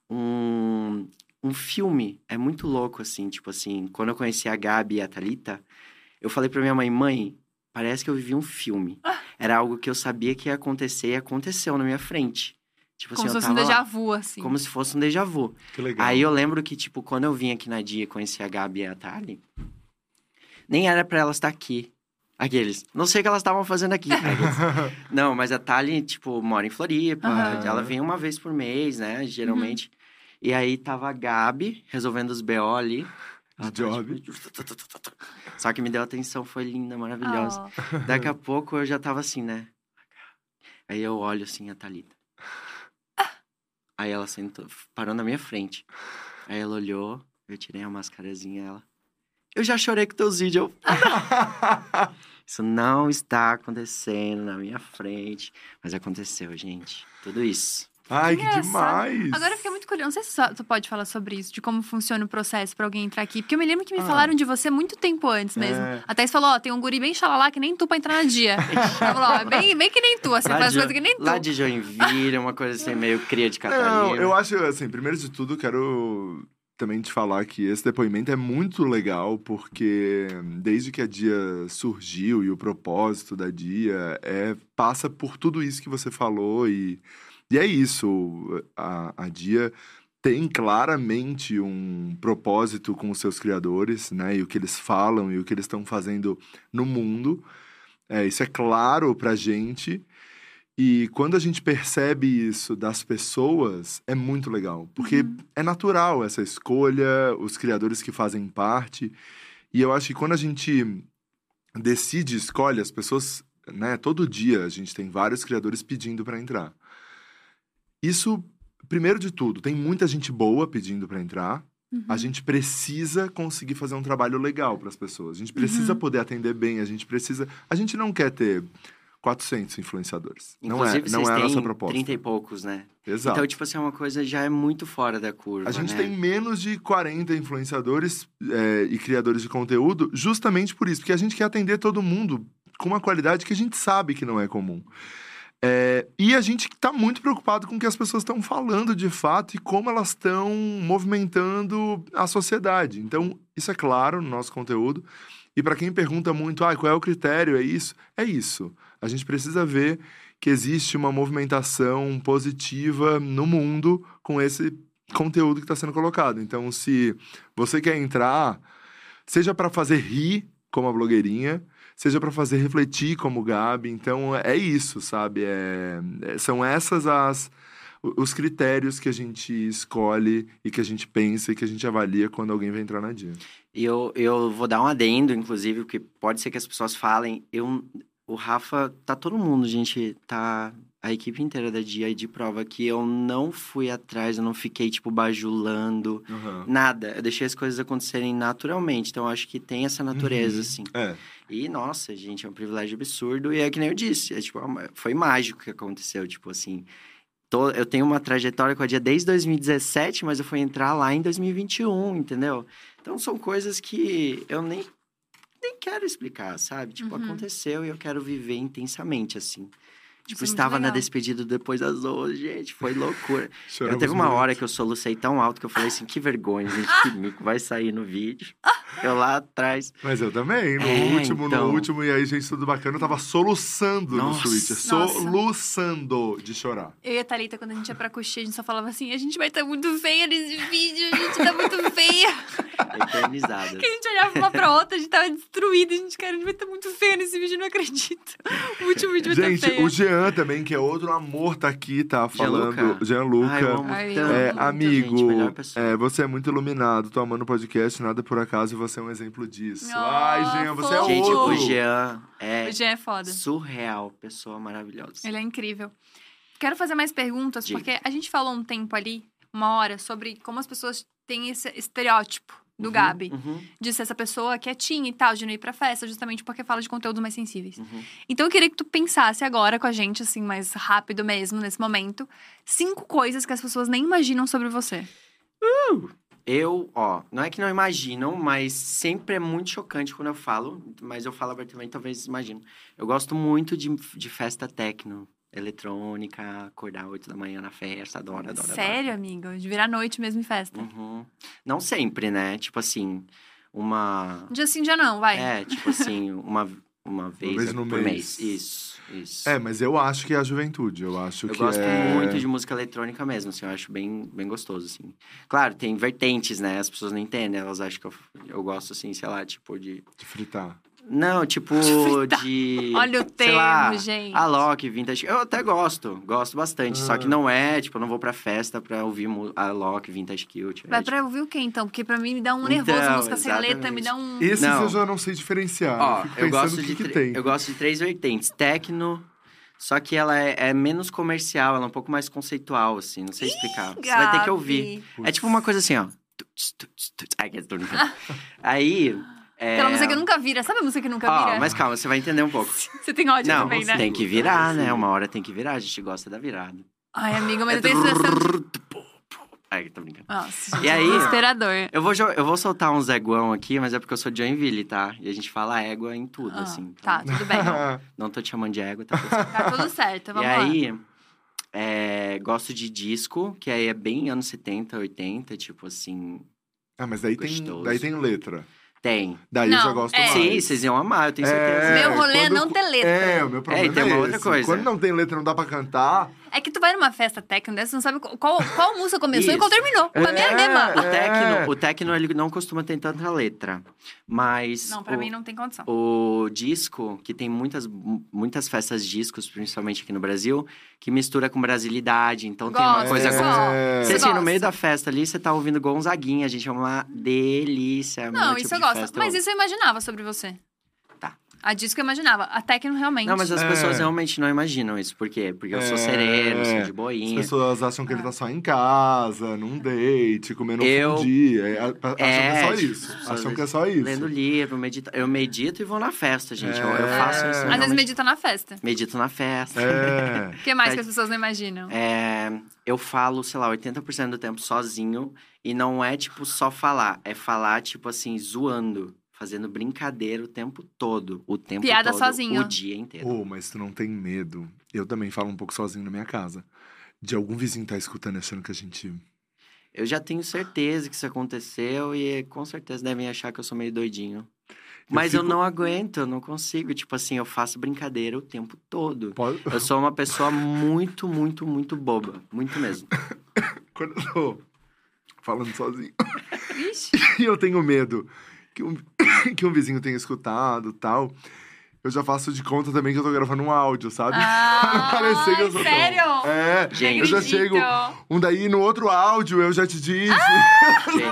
um um filme. É muito louco assim, tipo assim, quando eu conheci a Gabi e a Thalita, eu falei para minha mãe, mãe, parece que eu vivi um filme. Era algo que eu sabia que ia acontecer e aconteceu na minha frente. Tipo Como assim, se fosse um déjà vu, assim. como se fosse um déjà vu. Que legal. Aí eu lembro que, tipo, quando eu vim aqui na Dia e conheci a Gabi e a Thali, Nem era pra ela estar aqui. Aqueles. Não sei o que elas estavam fazendo aqui. Aqueles. *laughs* não, mas a Thali, tipo, mora em Floripa. Aham. Ela vem uma vez por mês, né? Geralmente. E aí tava a Gabi resolvendo os BO ali. Ela tava, job. tipo, *laughs* Só que me deu atenção, foi linda, maravilhosa. Ó. Daqui a pouco eu já tava assim, né? Aí eu olho assim a Thalita. Aí ela sentou, parou na minha frente. Aí ela olhou, eu tirei a mascarazinha ela. Eu já chorei com teus vídeos. Eu... *laughs* isso não está acontecendo na minha frente. Mas aconteceu, gente. Tudo isso. Ai, que Engraçado. demais! Agora eu fiquei muito curiosa. Não sei se só- tu pode falar sobre isso, de como funciona o processo pra alguém entrar aqui. Porque eu me lembro que me Ah. falaram de você muito tempo antes mesmo. É. A Thaís falou: ó, tem um guri bem xalalá que nem tu pra entrar na dia. *laughs* Ela falou: ó, é bem, bem que nem tu, assim, faz de, coisas que nem tu. lá de Joinville, uma coisa assim, meio cria de Catarina. Não, eu acho, assim, primeiro de tudo, quero também te falar que esse depoimento é muito legal, porque desde que a Dia surgiu e o propósito da Dia é, passa por tudo isso que você falou e, e é isso. A, a Dia tem claramente um propósito com os seus criadores, né? E o que eles falam e o que eles estão fazendo no mundo. É, isso é claro pra gente. E quando a gente percebe isso das pessoas, é muito legal. Porque é natural essa escolha, os criadores que fazem parte. E eu acho que quando a gente decide, escolhe, as pessoas, né? Todo dia a gente tem vários criadores pedindo para entrar. Isso, primeiro de tudo, tem muita gente boa pedindo para entrar. Uhum. A gente precisa conseguir fazer um trabalho legal para as pessoas. A gente precisa Uhum. poder atender bem. A gente precisa. A gente não quer ter 400 influenciadores. Não é, Inclusive, não vocês é a nossa proposta. 30 e poucos, né? Exato. Então, tipo assim, é uma coisa já é muito fora da curva, a gente né? tem menos de 40 influenciadores é, e criadores de conteúdo justamente por isso, porque a gente quer atender todo mundo com uma qualidade que a gente sabe que não é comum. É, e a gente está muito preocupado com o que as pessoas estão falando de fato e como elas estão movimentando a sociedade. Então, isso é claro no nosso conteúdo. E para quem pergunta muito, ah, qual é o critério? É isso? É isso. A gente precisa ver que existe uma movimentação positiva no mundo com esse conteúdo que está sendo colocado. Então, se você quer entrar, seja para fazer rir, como a blogueirinha, seja para fazer refletir, como Gabi. Então, é isso, sabe? É, é- são essas as os critérios que a gente escolhe e que a gente pensa e que a gente avalia quando alguém vai entrar na dia. E eu, eu vou dar um adendo, inclusive, porque pode ser que as pessoas falem. Eu, o Rafa, tá todo mundo, gente, tá a equipe inteira da dia de prova que eu não fui atrás, eu não fiquei, tipo, bajulando, nada. Eu deixei as coisas acontecerem naturalmente. Então, eu acho que tem essa natureza, Uhum. assim. É. E, nossa, gente, é um privilégio absurdo. E é que nem eu disse, é, tipo, uma- foi mágico o que aconteceu, tipo assim. tô- eu tenho uma trajetória com a dia desde 2017, mas eu fui entrar lá em 2021, entendeu? Então são coisas que eu nem, nem quero explicar, sabe? Tipo, Uhum. aconteceu e eu quero viver intensamente, assim. Tipo, Isso é estava na despedida depois das 11, gente, foi loucura. *laughs* Eu teve uma muito. hora que eu solucei tão alto que eu falei assim, que vergonha, gente, que *laughs* mico, vai sair no vídeo. *laughs* Eu lá atrás. Mas eu também, no É, último, então. no último, e aí, gente, tudo bacana, eu tava soluçando Nossa. no Twitter. Soluçando de chorar. Eu e a Thalita, quando a gente ia pra coxinha, a gente só falava assim: a gente vai estar muito feia nesse vídeo, a gente tá muito feia. *laughs* Eternizadas. Que a gente olhava uma pra outra, a gente tava destruída. A gente, cara, a gente vai estar muito feia nesse vídeo, eu não acredito. O último vídeo vai Gente, estar feia. o Jean também, que é outro amor, tá aqui, tá falando. Gianluca? Gianluca. Ai, eu amo Ai, tanto, É, muito, amigo, gente, melhor pessoa. é, você é muito iluminado, tô amando o podcast, nada por acaso, e você é um exemplo disso. Oh, Ai, Jean, você é fofo. Gente, outro. o Jean é O Jean é foda. surreal, pessoa maravilhosa. Ele é incrível. Quero fazer mais perguntas, Diga. porque a gente falou um tempo ali, uma hora, sobre como as pessoas têm esse estereótipo do Uhum, Gabi. uhum, De ser essa pessoa quietinha e tal, de não ir pra festa, justamente porque fala de conteúdos mais sensíveis. uhum. Então eu queria que tu pensasse agora com a gente, assim, mais rápido mesmo, nesse momento, cinco coisas que as pessoas nem imaginam sobre você. Eu, ó, não é que não imaginam, mas sempre é muito chocante quando eu falo, mas eu falo abertamente, talvez imagino. Eu gosto muito de, de festa techno, eletrônica, acordar 8 da manhã na festa, adoro, adoro, Sério, amigo? De virar noite mesmo em festa. adoro. Uhum. Não sempre, né? Tipo assim, uma Um dia sim, dia não, vai. É, tipo assim, uma, uma vez, vez no por mês. mês. Isso, isso. É, mas eu acho que é a juventude. Eu acho Eu que gosto é... muito de música eletrônica mesmo, assim, eu acho bem, bem gostoso, assim. Claro, tem vertentes, né? As pessoas não entendem, elas acham que eu, eu gosto, assim, sei lá, tipo, de... de fritar. Não, tipo, de... Olha o sei termo, lá, gente. Alok, vintage. Eu até gosto, gosto bastante. Só Ah. que não é, tipo, eu não vou pra festa pra ouvir mu- Alok, vintage cute. Vai é, pra ouvir o quê, então? Porque pra mim me dá um Então, nervoso, música sem letra, exatamente. me dá um... Esses Não. eu já não sei diferenciar. Ó, eu gosto, que, de que tre- eu gosto de três vertentes. Tecno, só que ela é, é menos comercial, ela é um pouco mais conceitual, assim. Não sei explicar. Você vai ter que ouvir. É tipo uma coisa assim, ó. Aí. É... Aquela música que nunca vira. Sabe a música que nunca vira? mas calma, você vai entender um pouco. *laughs* Você tem ódio Não, também, né? tem que virar, né? Uma hora tem que virar, a gente gosta da virada. Ai, amiga, mas É eu tenho sensação. Ai, tô brincando. Nossa, E gente, aí? desesperador. Eu vou, eu vou soltar um zeguão aqui, mas é porque eu sou de Joinville, tá? E a gente fala égua em tudo, Ah, assim. Tá, Então, tudo bem. *laughs* Não tô te chamando de égua, tá? tudo *laughs* certo. Tá tudo certo, vamos e lá. aí, é, gosto de disco, que aí é bem anos 70, 80, tipo assim, ah, mas daí tem, daí tem letra. Tem. Daí eu Não, já gosto é. mais. Sim, vocês iam amar, eu tenho certeza. Meu rolê é não ter letra. É, o meu problema É, e tem uma outra esse. coisa. Quando não tem letra, não dá pra cantar. É que tu vai numa festa técnica dessa, você não sabe qual, qual música começou e qual terminou. Pra mim é a mesma. O É. techno, o techno, ele não costuma ter tanta letra, mas... Não, pra o, mim não tem condição. O disco, que tem muitas, muitas festas discos, principalmente aqui no Brasil, que mistura com brasilidade, então tem uma Gosto, coisa... gosto. com- É. Você assim, no meio da festa ali, você tá ouvindo Gonzaguinha, gente, é uma delícia. é o Não, tipo isso eu de gosto. Mas eu- isso eu imaginava sobre você. A disco eu imaginava. A techno realmente. Não, mas as É. pessoas realmente não imaginam isso. Por quê? Porque eu sou É. sereno, sou de As boinha. pessoas acham que ele tá só em casa, num date, comendo Eu- um dia. É, acham que é só tipo, isso. as Acham que é só isso. Lendo livro, medita... eu medito e vou na festa, gente. Eu, eu É. faço isso. Às vezes realmente. medita na festa. Medito na festa. É. O *laughs* que mais É. que as pessoas não imaginam? É, eu falo, sei lá, 80% do tempo sozinho. E não é, tipo, só falar. É falar, tipo assim, zoando. Fazendo brincadeira o tempo todo. O tempo Piada todo. sozinho. O dia inteiro. Ô, mas tu não tem medo. Eu também falo um pouco sozinho na minha casa. De algum vizinho tá escutando achando que a gente. Eu já tenho certeza que isso aconteceu. E com certeza devem achar que eu sou meio doidinho. Mas eu, fico- não aguento, eu não consigo. Tipo assim, eu faço brincadeira o tempo todo. Pode... Eu sou uma pessoa muito, muito, muito boba. Muito mesmo. *coughs* Quando eu tô falando sozinho. Ixi. E *coughs* eu tenho medo que um, *coughs* que um vizinho tenha escutado tal. Eu já faço de conta também que eu tô gravando um áudio, sabe? *laughs* Ah, Parecer que eu sou tão- sério? É, Gente. eu já chego. Um daí no outro áudio eu já te disse. Gente,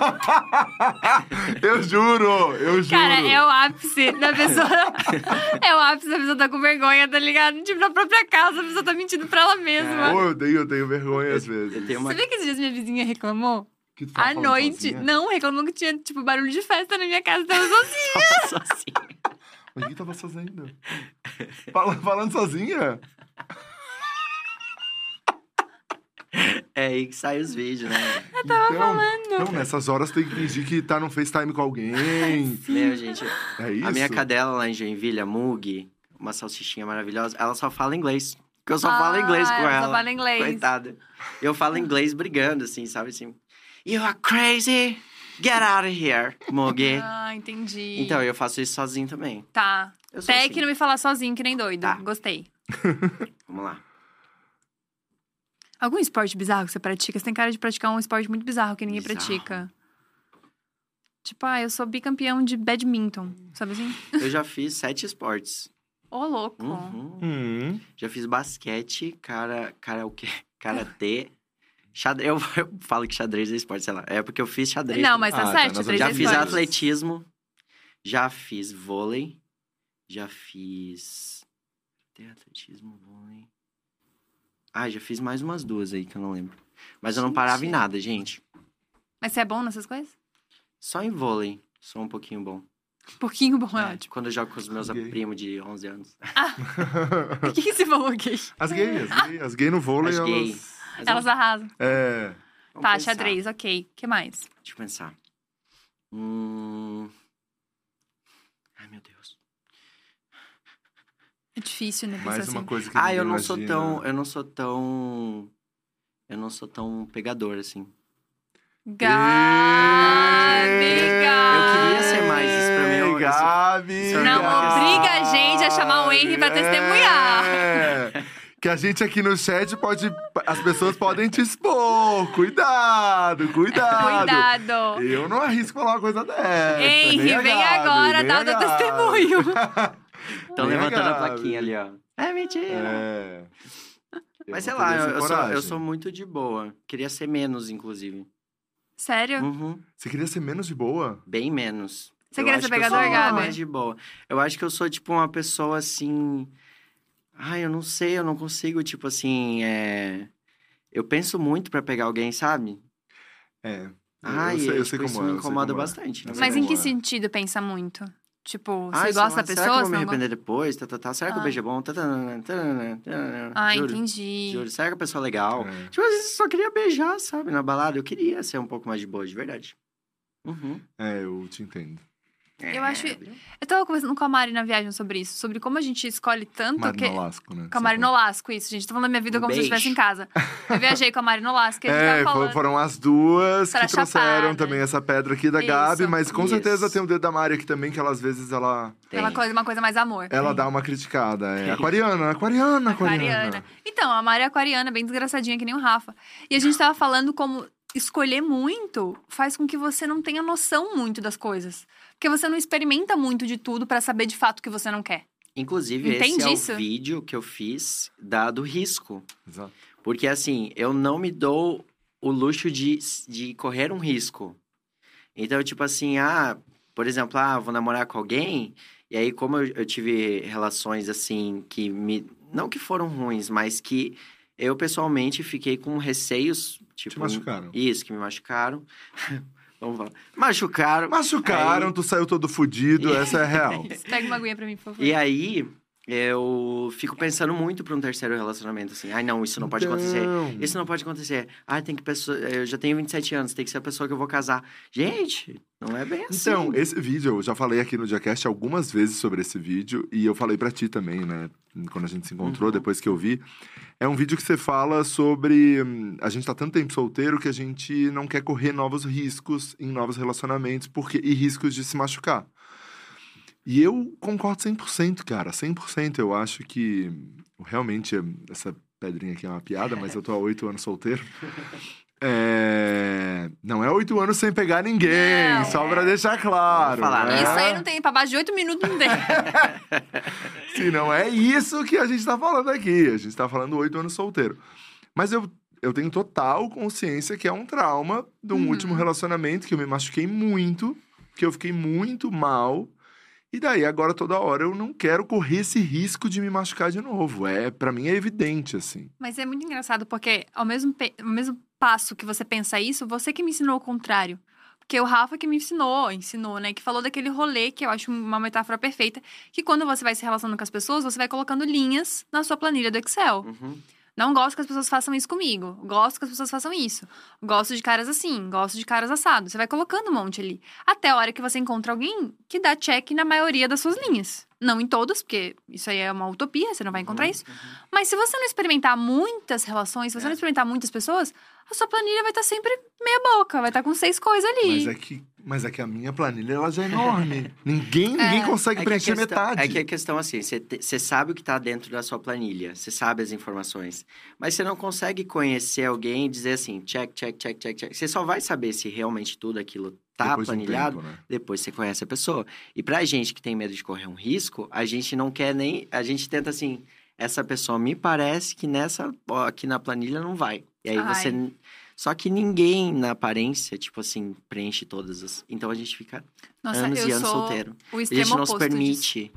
*laughs* eu juro, eu juro. Cara, é o ápice da pessoa. *laughs* é o ápice da pessoa tá com vergonha, tá ligado? Tipo, na própria casa, a pessoa tá mentindo pra ela mesma. Ô, eu tenho, eu tenho vergonha às vezes. eu tenho uma Você viu que esses dias minha vizinha reclamou? Que tu tá À noite. sozinha? Não, reclamou que tinha, tipo, barulho de festa na minha casa. Tava sozinha. *laughs* sozinho. Mas o que tava fazendo? Fala- falando sozinha? É aí que saem os vídeos, né? Eu tava falando. Então, nessas horas tem que fingir que tá no FaceTime com alguém. Meu, gente. É isso? A minha cadela lá em Joinville, a Mug, uma salsichinha maravilhosa, ela só fala inglês. Porque eu só falo inglês Ah, com ela ela. só fala inglês. Coitada. Eu falo inglês brigando, assim, sabe assim? You are crazy! Get out of here, Mug. *laughs* Ah, entendi. Então, eu faço isso sozinho também. Tá. Eu sou Até que assim. não me falar sozinho, que nem doido. Tá. Gostei. *laughs* *laughs* Vamos lá. Algum esporte bizarro que você pratica? Você tem cara de praticar um esporte muito bizarro que ninguém Bizarro. pratica. Tipo, ah, eu sou bicampeão de badminton. Sabe assim? Eu já fiz sete esportes. Ô, louco. Uhum. Hum. Já fiz basquete, cara, cara o quê? Karatê. Xadrez, eu, *laughs* eu falo que xadrez é esporte, sei lá. É porque eu fiz xadrez. Não, mas tá Ah, tá, certo. Já Três fiz esportes. atletismo. Já fiz vôlei. Já fiz. Tem atletismo, vôlei. Ah, já fiz mais umas duas aí que eu não lembro. Mas eu não Gente. parava em nada, gente. Mas você é bom nessas coisas? Só em vôlei. Sou um pouquinho bom. Um pouquinho bom, é, É, ótimo. quando eu jogo com os meus Gay. primos de 11 anos. *laughs* O que, que você falou aqui? As gays, as gays, as gays no vôlei, As elas... gay. Mas Elas vamos- arrasam. É... vamos Tá, pensar. xadrez, ok. O que mais? Deixa eu pensar. Hum... Ai, meu Deus. É difícil, né? Mais uma assim. coisa que Ah, eu não sou imagina. tão. Eu não sou tão. Eu não sou tão pegador assim. Gabi! Gabi. Eu queria ser mais isso pra mim. eu- Gabi! é Não obriga a gente a chamar o Henry pra testemunhar. É. *laughs* Que a gente aqui no chat pode. As pessoas podem te expor. Cuidado, cuidado. Cuidado. Eu não arrisco falar uma coisa dessa. Henry, a vem Gabi, agora a o teu testemunho. *laughs* Estão a levantando a Gabi. plaquinha ali, ó. É mentira. É. Mas sei lá, eu, sou, eu sou muito de boa. Queria ser menos, inclusive. Sério? Uhum. Você queria ser menos de boa? Bem menos. Você Eu queria ser que eu pegador, sou Gabi? mais de boa. Eu acho que eu sou, tipo, uma pessoa assim. Ai, eu não sei, eu não consigo, tipo assim. É... Eu penso muito pra pegar alguém, sabe? É. Ai, eu sei, eu tipo, sei como isso é, me eu incomoda como é. bastante, Eu sei Mas em que é. sentido pensa muito? Tipo, Ai, você gosta da será pessoa? que eu vou me go- arrepender depois? Tá, tá, tá. Será que Ah. o beijo é bom? Tá, tá, tá, tá, tá, Ah, juro, entendi. Juro. Será que a pessoa é legal? É. Tipo, às vezes eu só queria beijar, sabe? Na balada. Eu queria ser um pouco mais de boa, de verdade. Uhum. É, eu te entendo. Eu acho- Eu tava conversando com a Mari na viagem sobre isso, sobre como a gente escolhe tanto que. Marinolasco, né? Com a Mari Nolasco, isso, gente. Tô falando da minha vida Um como se eu beijo. estivesse em casa. Eu viajei com a Mari Nolasco e a gente É, falando. foram as duas que trouxeram também essa pedra aqui da Isso. Gabi, mas com Isso. certeza tem o dedo da Mari aqui também, que ela às vezes ela, Tem. Uma coisa, uma coisa mais amor. ela dá uma criticada. É aquariana, aquariana, aquariana. Aquariana. Então, a Mari é aquariana, bem desgraçadinha, que nem o Rafa. E a gente tava falando como escolher muito faz com que você não tenha noção muito das coisas. Porque você não experimenta muito de tudo pra saber de fato o que você não quer. Inclusive, Entende esse é isso? o vídeo que eu fiz da do risco. Exato. Porque, assim, eu não me dou o luxo de, de correr um risco. Então, tipo assim, ah, por exemplo, ah, vou namorar com alguém, e aí, como eu, eu tive relações, assim, que me. Não que foram ruins, mas que eu pessoalmente fiquei com receios. Tipo, Te machucaram. Isso, que me machucaram. *laughs* Vamos falar. Machucaram. Machucaram, Aí- tu saiu todo fudido, *laughs* essa é a real. Pega uma aguinha pra mim, por favor. E aí, eu fico pensando muito pra um terceiro relacionamento, assim. Ai, não, isso não pode acontecer. Isso não pode acontecer. Ah, tem que pessoa. Eu já tenho 27 anos, tem que ser a pessoa que eu vou casar. Gente, não é bem assim. Então, esse vídeo, eu já falei aqui no Diacast algumas vezes sobre esse vídeo, e eu falei pra ti também, né? Quando a gente se encontrou, Uhum. depois que eu vi. É um vídeo que você fala sobre. hum, A gente tá tanto tempo solteiro que a gente não quer correr novos riscos em novos relacionamentos porque, e riscos de se machucar. E eu concordo 100%, cara, 100%. Eu acho que realmente essa pedrinha aqui é uma piada, mas eu tô há oito anos solteiro. *laughs* É... Não é oito anos sem pegar ninguém, Não. só pra deixar claro. Falar, né? Isso aí não tem, pra baixo de oito minutos não tem. *laughs* Sim, não é isso que a gente tá falando aqui. A gente tá falando oito anos solteiro. Mas eu, eu tenho total consciência que é um trauma de um Uhum. último relacionamento que eu me machuquei muito, que eu fiquei muito mal. E daí, agora, toda hora, eu não quero correr esse risco de me machucar de novo. É, para mim é evidente, assim. Mas é muito engraçado, porque ao mesmo, pe- ao mesmo passo que você pensa isso, você que me ensinou o contrário. Porque o Rafa que me ensinou, ensinou, né? Que falou daquele rolê, que eu acho uma metáfora perfeita, que quando você vai se relacionando com as pessoas, você vai colocando linhas na sua planilha do Excel. Uhum. Não gosto que as pessoas façam isso comigo. Gosto que as pessoas façam isso. Gosto de caras assim. Gosto de caras assados. Você vai colocando um monte ali. Até a hora que você encontra alguém que dá check na maioria das suas linhas. Não em todas, porque isso aí é uma utopia, você não vai encontrar Uhum, isso. Mas se você não experimentar muitas relações, se você É. não experimentar muitas pessoas, a sua planilha vai estar sempre meia boca. Vai estar com seis coisas ali. Mas é que, mas é que a minha planilha, ela já é enorme. ninguém, *laughs* ninguém É. consegue É preencher questão- metade. É que a questão assim, você sabe o que tá dentro da sua planilha, você sabe as informações, mas você não consegue conhecer alguém e dizer assim, check, check, check, check, check. Você só vai saber se realmente tudo aquilo tá Depois de um planilhado tempo, né? depois você conhece a pessoa. E pra gente que tem medo de correr um risco, a gente não quer nem. A gente tenta assim, essa pessoa me parece que nessa. ó, aqui na planilha não vai. E aí Ai. você. Só que ninguém na aparência, tipo assim, preenche todas as. Então a gente fica Nossa, anos eu e anos sou solteiro. o A extremo gente não se oposto disso.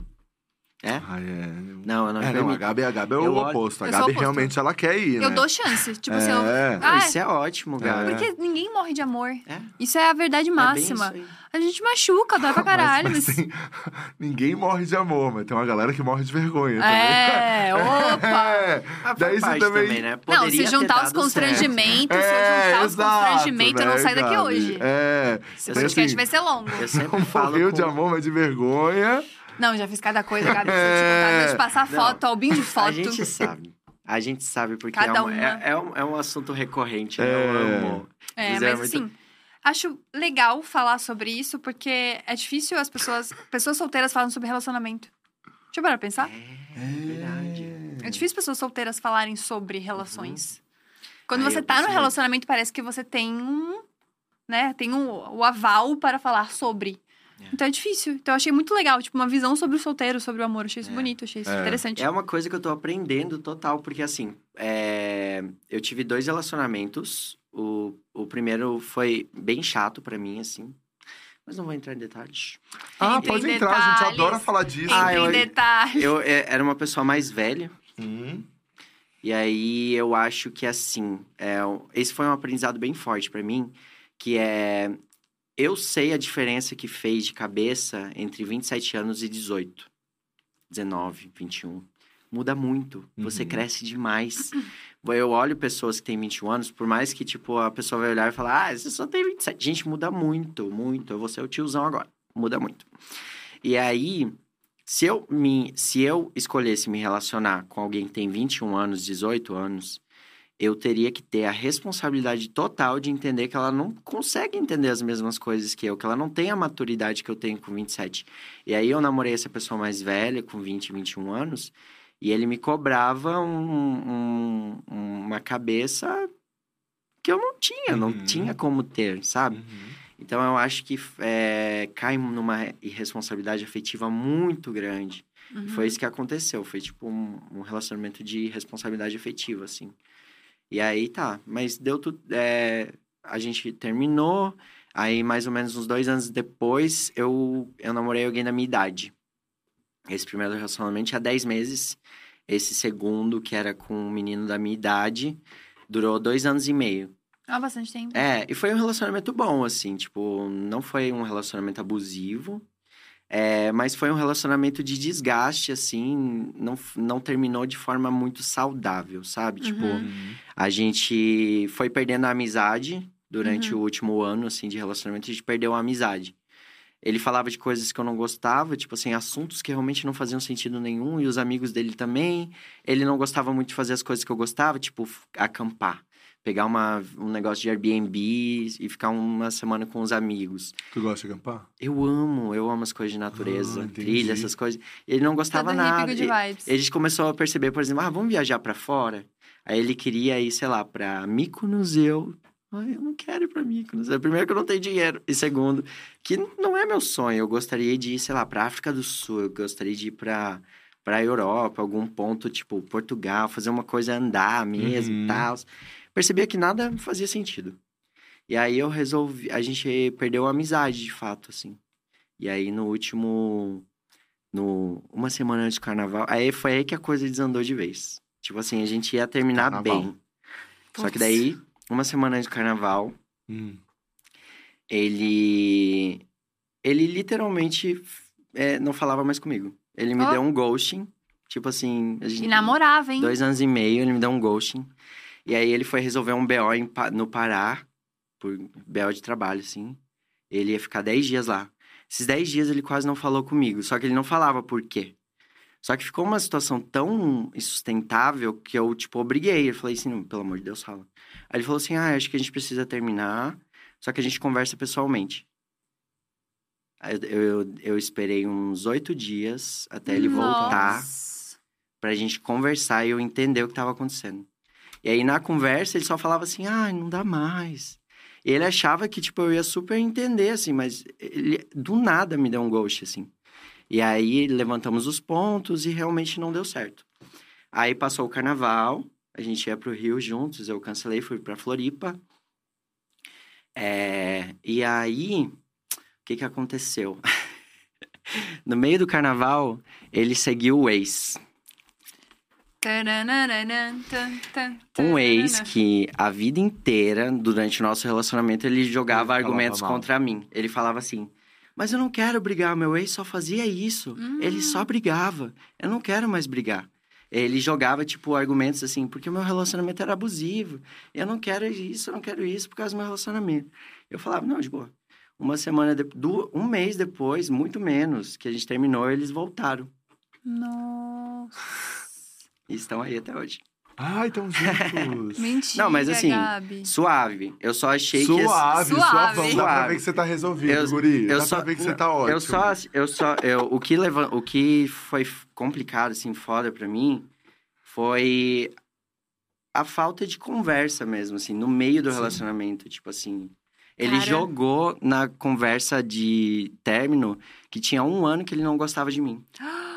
É? Ah, é. Não, eu não, É, não, a. Gabi, a Gabi é o Eu olho- oposto. A Gabi oposto. realmente ela quer ir, né? Eu dou chance. Tipo assim, eu... É. Ah, Isso é ótimo, Gabi. Porque ninguém morre de amor. É. Isso é a verdade É máxima. a gente machuca, dói pra *laughs* caralho. Mas, Mas, *laughs* Ninguém morre de amor, mas tem uma galera que morre de vergonha É, opa! *laughs* É, faz daí você parte também... né? Não, se juntar os constrangimentos, se É, juntar os constrangimentos, eu não né, saio daqui hoje. É, Esse podcast assim, vai ser longo. Eu sempre não falo morreu com... de amor, mas de vergonha. Não, já fiz cada coisa, É. deixa eu passar Não, foto, albinho de foto. A gente sabe. A gente sabe porque Cada é, um, uma. é, é um, é um assunto recorrente, né? É. Eu amo. É, Dizer mas muito- assim, Acho legal falar sobre isso, porque é difícil as pessoas. Pessoas solteiras falam sobre relacionamento. Deixa eu parar pra pensar. É, verdade. É difícil pessoas solteiras falarem sobre relações. Quando Aí você tá no relacionamento, parece que você tem um. Né? Tem um, o aval para falar sobre. É. Então é difícil. Então eu achei muito legal, tipo, uma visão sobre o solteiro, sobre o amor. Achei isso É. bonito, achei isso É. interessante. É uma coisa que eu tô aprendendo total, porque assim, é, eu tive dois relacionamentos. O, o primeiro foi bem chato pra mim, assim. Mas não vou entrar em detalhes. Ah, Entre pode em entrar, a gente detalhes. adora falar disso. Ah, Entre eu- em detalhes. Eu é, era uma pessoa mais velha. Hum. E aí eu acho que assim, é, esse foi um aprendizado bem forte pra mim, que é eu sei a diferença que fez de cabeça entre 27 anos e 18, 19, 21. Muda muito, você Uhum. cresce demais. Eu olho pessoas que têm 21 anos, por mais que tipo a pessoa vai olhar e falar: "Ah, você só tem 27". Gente, muda muito, muito. Eu vou ser o tiozão agora. Muda muito. E aí, se eu, me, se eu escolhesse me relacionar com alguém que tem 21 anos, 18 anos, eu teria que ter a responsabilidade total de entender que ela não consegue entender as mesmas coisas que eu, que ela não tem a maturidade que eu tenho com 27. E aí eu namorei essa pessoa mais velha, com 20, 21 anos, e ele me cobrava um- um- uma cabeça que eu não tinha, não Uhum. tinha como ter, sabe? Uhum. Então eu acho que é, cai numa irresponsabilidade afetiva muito grande. Uhum. E Foi isso que aconteceu. Foi tipo um, um relacionamento de responsabilidade afetiva, assim. E aí tá, mas deu tudo. é, a gente terminou. Aí, mais ou menos uns dois anos depois, eu, eu namorei alguém da minha idade. Esse primeiro relacionamento tinha 10 meses. Esse segundo, que era com um menino da minha idade, durou dois anos e meio. Há bastante tempo. É, e foi um relacionamento bom, assim, tipo, não foi um relacionamento abusivo, é, mas foi um relacionamento de desgaste, assim, não, não terminou de forma muito saudável, sabe? Tipo, Uhum. Uhum. a gente foi perdendo a amizade durante Uhum. o último ano, assim, de relacionamento, a gente perdeu a amizade. Ele falava de coisas que eu não gostava, tipo assim, assuntos que realmente não faziam sentido nenhum, e os amigos dele também. Ele não gostava muito de fazer as coisas que eu gostava, tipo, acampar. Pegar uma, um negócio de Airbnb e ficar uma semana com os amigos. Tu gosta de acampar? Eu amo, eu amo as coisas de natureza, Ah, trilha, essas coisas. Ele não gostava Todo nada. hippie good E- vibes. a gente começou a perceber, por exemplo, ah, vamos viajar pra fora? Aí ele queria ir, sei lá, pra Mykonos eu... Ai, eu não quero ir pra Mykonos. É, Primeiro que eu não tenho dinheiro. E segundo, que não é meu sonho. Eu gostaria de ir, sei lá, pra África do Sul. Eu gostaria de ir pra, pra Europa, algum ponto, tipo, Portugal. Fazer uma coisa andar mesmo Uhum. e tal. Percebia que nada fazia sentido. E aí eu resolvi... A gente perdeu a amizade, de fato, assim. E aí, no último... No, uma semana antes do carnaval... Aí foi aí que a coisa desandou de vez. Tipo assim, a gente ia terminar Carnaval. bem. Só que daí, uma semana antes do carnaval, Hum. ele. Ele literalmente é, não falava mais comigo. Ele me Ó. deu um ghosting. Tipo assim. A gente, E namorava, hein? Dois anos e meio, ele me deu um ghosting. E aí ele foi resolver um BO em no Pará, por BO de trabalho, assim. Ele ia ficar 10 dias lá. Esses 10 dias ele quase não falou comigo, só que ele não falava por quê. Só que ficou uma situação tão insustentável que eu, tipo, obriguei. Eu falei assim, "Não, pelo amor de Deus, fala. Aí ele falou assim, ah, acho que a gente precisa terminar, só que a gente conversa pessoalmente. Eu, eu, eu esperei uns oito dias até ele voltar Nossa. pra gente conversar e eu entender o que tava acontecendo. E aí, na conversa, ele só falava assim, ah, não dá mais. Ele achava que, tipo, eu ia super entender, assim, mas ele, do nada, me deu um ghost, assim. E aí, levantamos os pontos e realmente não deu certo. Aí, passou o carnaval, a gente ia pro Rio juntos, eu cancelei, fui pra Floripa. É, e aí, o que que aconteceu? *laughs* no meio do carnaval, ele seguiu o ex. Um ex que a vida inteira, durante o nosso relacionamento, ele jogava Ele argumentos mal. contra mim. Ele falava assim: Mas eu não quero brigar, meu ex só fazia isso. Ele só brigava. Eu não quero mais brigar. Ele jogava, tipo, argumentos assim, porque o meu relacionamento era abusivo. Eu não quero isso, eu não quero isso por causa do meu relacionamento. Eu falava, não, de boa. Uma semana, de... du- um mês depois, muito menos, que a gente terminou, eles voltaram. Nossa. E estão aí até hoje. Ah, então juntos. *laughs* Mentira, Não, mas assim, Gabi. Suave. Eu só achei que. Suave, Suave. suavão. Dá pra Suave. ver que você tá resolvido, Eu- guri. eu Dá só- pra ver que você tá ótimo. Eu só, eu só, eu, o que leva, o que foi complicado, assim, foda pra mim, foi a falta de conversa mesmo, assim, no meio do Sim. relacionamento, tipo assim. Ele Cara. jogou na conversa de término que tinha um ano que ele não gostava de mim. *gasps*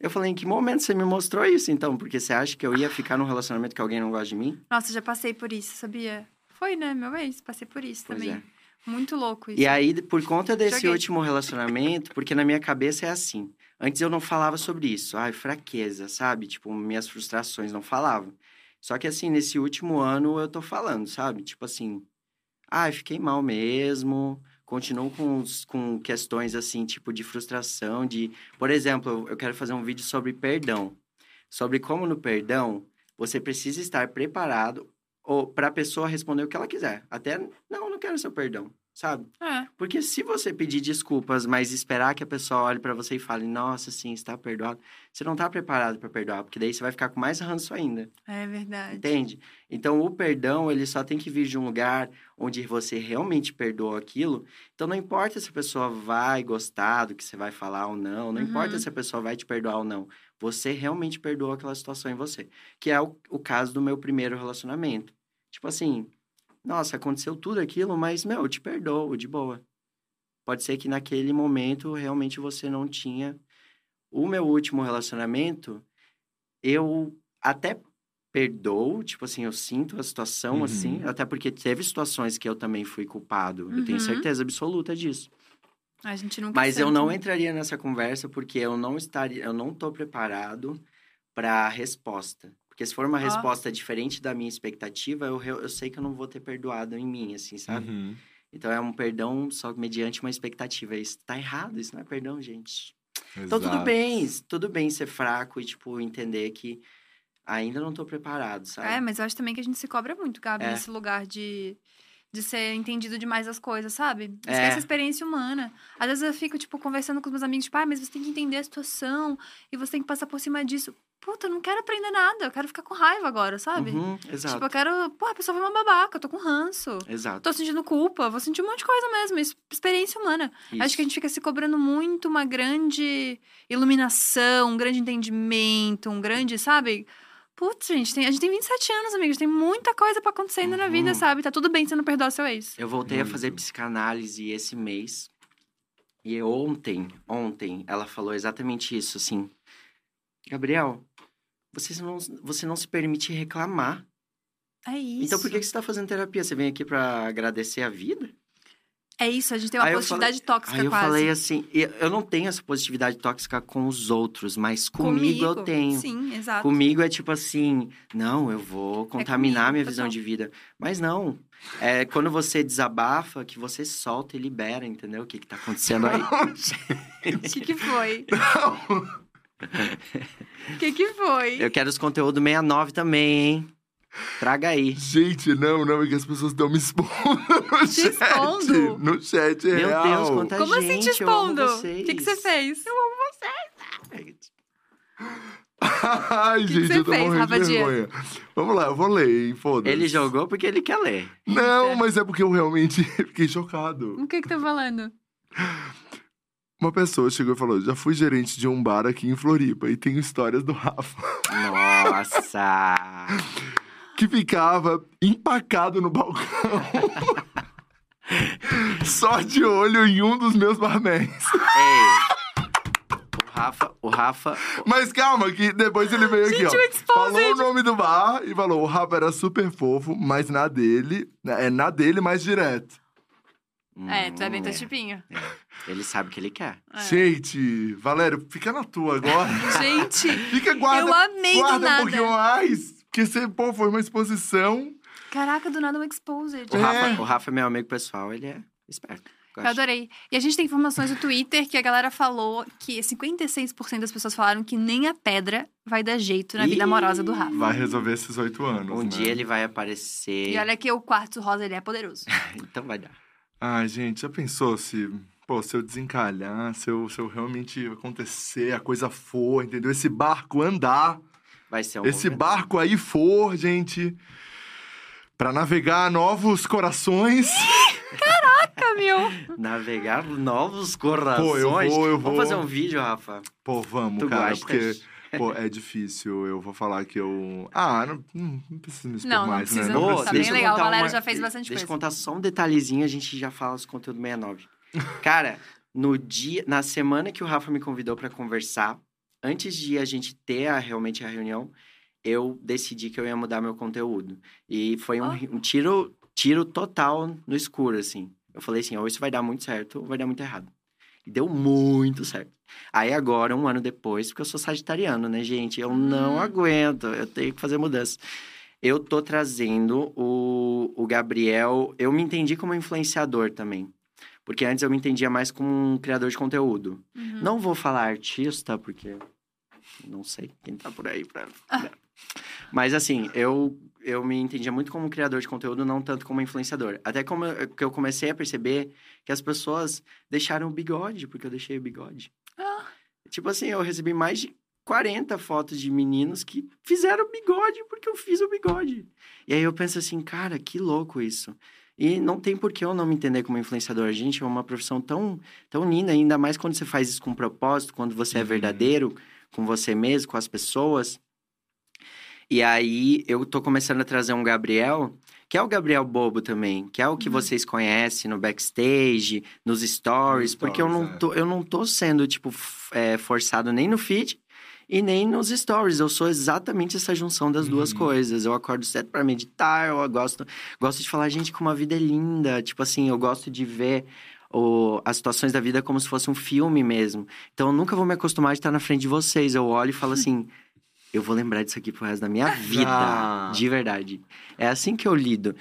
Eu falei, em que momento você me mostrou isso, então? Porque você acha que eu ia ficar num relacionamento que alguém não gosta de mim? Nossa, já passei por isso, sabia? Foi, né? Meu ex, passei por isso Pois também. é. Muito louco isso. E aí, por conta desse Joguei. último relacionamento, porque na minha cabeça é assim. Antes eu não falava sobre isso. Ai, fraqueza, sabe? Tipo, minhas frustrações, não falava. Só que assim, nesse último ano eu tô falando, sabe? Tipo assim, ai, fiquei mal mesmo. Continuo com, com questões assim, tipo de frustração, de... Por exemplo, eu- quero fazer um vídeo sobre perdão. Sobre como no perdão, você precisa estar preparado para a pessoa responder o que ela quiser. Até, não, não quero seu perdão, sabe? É. Porque se você pedir desculpas, mas esperar que a pessoa olhe pra você e fale, nossa, sim, está perdoado, você não tá preparado pra perdoar, porque daí você vai ficar com mais ranço ainda, É verdade. entende? Então, o perdão, ele só tem que vir de um lugar onde você realmente perdoa aquilo. Então, não importa se a pessoa vai gostar do que você vai falar ou não, não Uhum. importa se a pessoa vai te perdoar ou não. Você realmente perdoa aquela situação em você. Que é o, o caso do meu primeiro relacionamento. Tipo assim, nossa, aconteceu tudo aquilo, mas, meu, eu te perdoo, de boa. Pode ser que naquele momento realmente você não tinha. O meu último relacionamento, eu até perdoo, tipo assim, eu sinto a situação Uhum. assim, até porque teve situações que eu também fui culpado. Eu tenho Uhum. certeza absoluta disso. A gente nunca Mas eu não entraria nessa conversa porque eu não estaria, eu não tô preparado para a resposta. Porque se for uma Ó. resposta diferente da minha expectativa, eu, eu sei que eu não vou ter perdoado em mim, assim, sabe? Uhum. Então é um perdão só mediante uma expectativa. Isso tá errado, isso não é perdão, gente. Então tudo Exato. bem, tudo bem ser fraco e, tipo, entender que ainda não tô preparado, sabe? É, mas eu acho também que a gente se cobra muito, Gabi, É. nesse lugar de, de ser entendido demais as coisas, sabe? É. Esquece a experiência humana. Às vezes eu fico, tipo, conversando com os meus amigos, tipo, ah, mas você tem que entender a situação e você tem que passar por cima disso. Puta, eu não quero aprender nada, eu quero ficar com raiva agora, sabe? Uhum, exato. Tipo, eu quero. Pô, a pessoa foi uma babaca, eu tô com ranço. Exato. Tô sentindo culpa, vou sentir um monte de coisa mesmo. Isso, experiência humana. Acho Isso. que a gente fica se cobrando muito uma grande iluminação, um grande entendimento, um grande, sabe? Putz, gente, tem- a gente tem 27 anos, amigos. Tem muita coisa pra acontecer ainda na vida, Uhum. sabe? Tá tudo bem se você não perdoar seu ex. Eu voltei a fazer Muito. psicanálise esse mês. E ontem, ontem, ela falou exatamente isso, assim. Gabriel, você não, você não se permite reclamar. É isso. Então por que, que você tá fazendo terapia? Você vem aqui pra agradecer a vida? É isso, a gente tem uma Aí eu positividade tóxica Aí eu quase. falei assim, e eu não tenho essa positividade tóxica com os outros, mas comigo, eu tenho. Sim, exato. Comigo é tipo assim, não, eu vou contaminar comigo, minha visão total. de vida. Mas não. É quando você desabafa, que você solta e libera, entendeu? O que, que tá acontecendo aí? O *laughs* que, que foi? O que, que foi? Eu quero os conteúdos 69 também, hein? Traga aí. Gente, não, não, é que as pessoas estão me expondo no Te chat. expondo? No chat é Meu real. Deus, quanta Como assim gente, te eu amo expondo? O vocês. que, que você fez? Ai, que gente, você eu tô fez, morrendo Rafa de vergonha. Vamos lá, eu vou ler, hein, foda-se. Ele jogou porque ele quer ler. Não, mas é porque eu realmente *laughs* fiquei chocado. O que que tá falando? Uma pessoa chegou e falou: já fui gerente de um bar aqui em Floripa e tenho histórias do Rafa. Nossa! *laughs* Que ficava empacado no balcão. *laughs* Só de olho em um dos meus barmans. Ei! O Rafa, o Rafa. Mas calma, que depois ele veio aqui, Gente, o ó. Falou o nome do bar e falou: o Rafa era super fofo, mas na dele. É na dele mais direto. É, tu é bem Hum, teu tipinho. Ele sabe o que ele quer. É. Gente, Valério, fica na tua agora. Gente, *laughs* Fica, guarda. eu amei do guarda um nada. pouquinho mais. Porque você, pô, foi uma exposição. Caraca, do nada um exposed. O É. Rafa, o Rafa é meu amigo pessoal, ele é esperto. Eu adorei. E a gente tem informações do Twitter que a galera falou que 56% das pessoas falaram que nem a pedra vai dar jeito na vida Ih. amorosa do Rafa. Vai resolver esses oito anos. Um né? dia ele vai aparecer. E olha que o quartzo rosa, ele é poderoso. *laughs* Então vai dar. Ai, gente, já pensou se. Pô, se eu desencalhar, se eu, se eu realmente acontecer, a coisa for, entendeu? Esse barco andar. Vai ser um esse movimento. barco aí for, gente, pra navegar novos corações. *laughs* Camil. Navegar novos corações. Pô, eu vou, eu vou. Vamos fazer um vídeo, Rafa? Pô, vamos, Tu cara, gosta? porque pô, *laughs* é difícil. Eu vou falar que eu. Ah, não, não não precisa me expor Não, não mais, precisa, né? não. Ô, Tá deixa bem eu legal, a galera uma- já fez bastante Deixa eu coisa. contar só um detalhezinho, a gente já fala os conteúdos 69. *laughs* Cara, no dia, na semana que o Rafa me convidou pra conversar, antes de a gente ter a- realmente a reunião, eu decidi que eu ia mudar meu conteúdo. E foi um, Ó. um tiro, tiro total no escuro, assim. Eu falei assim, ou isso vai dar muito certo, ou vai dar muito errado. E deu muito certo. Aí agora, um ano depois, porque eu sou sagitariano, né, gente? Eu não Hum. aguento, eu tenho que fazer mudança. Eu tô trazendo o, o Gabriel. Eu me entendi como influenciador também. Porque antes eu me entendia mais como um criador de conteúdo. Uhum. Não vou falar artista, porque não sei quem tá por aí pra. *laughs* Mas assim, eu, eu me entendia muito como criador de conteúdo, não tanto como influenciador. Até como eu, que eu comecei a perceber que as pessoas deixaram o bigode, porque eu deixei o bigode. Ah. Tipo assim, eu recebi mais de 40 fotos de meninos que fizeram bigode porque eu fiz o bigode. E aí eu penso assim, cara, que louco isso. E não tem por que eu não me entender como influenciador. Gente, é uma profissão tão, tão linda, ainda mais quando você faz isso com propósito, quando você é Uhum. verdadeiro com você mesmo, com as pessoas. E aí eu tô começando a trazer um Gabriel, que é o Gabriel bobo também, que é o que Uhum. vocês conhecem no backstage, nos stories, Nos porque eu não, é. tô, eu não tô sendo, tipo, é, forçado nem no feed e nem nos stories. Eu sou exatamente essa junção das duas Uhum. coisas. Eu acordo cedo pra meditar, eu gosto, gosto de falar, gente, como a vida é linda. Tipo assim, eu gosto de ver o- as situações da vida como se fosse um filme mesmo. Então, eu nunca vou me acostumar de estar na frente de vocês. Eu olho e falo assim, *laughs* eu vou lembrar disso aqui pro resto da minha vida. Ah. De verdade. É assim que eu lido.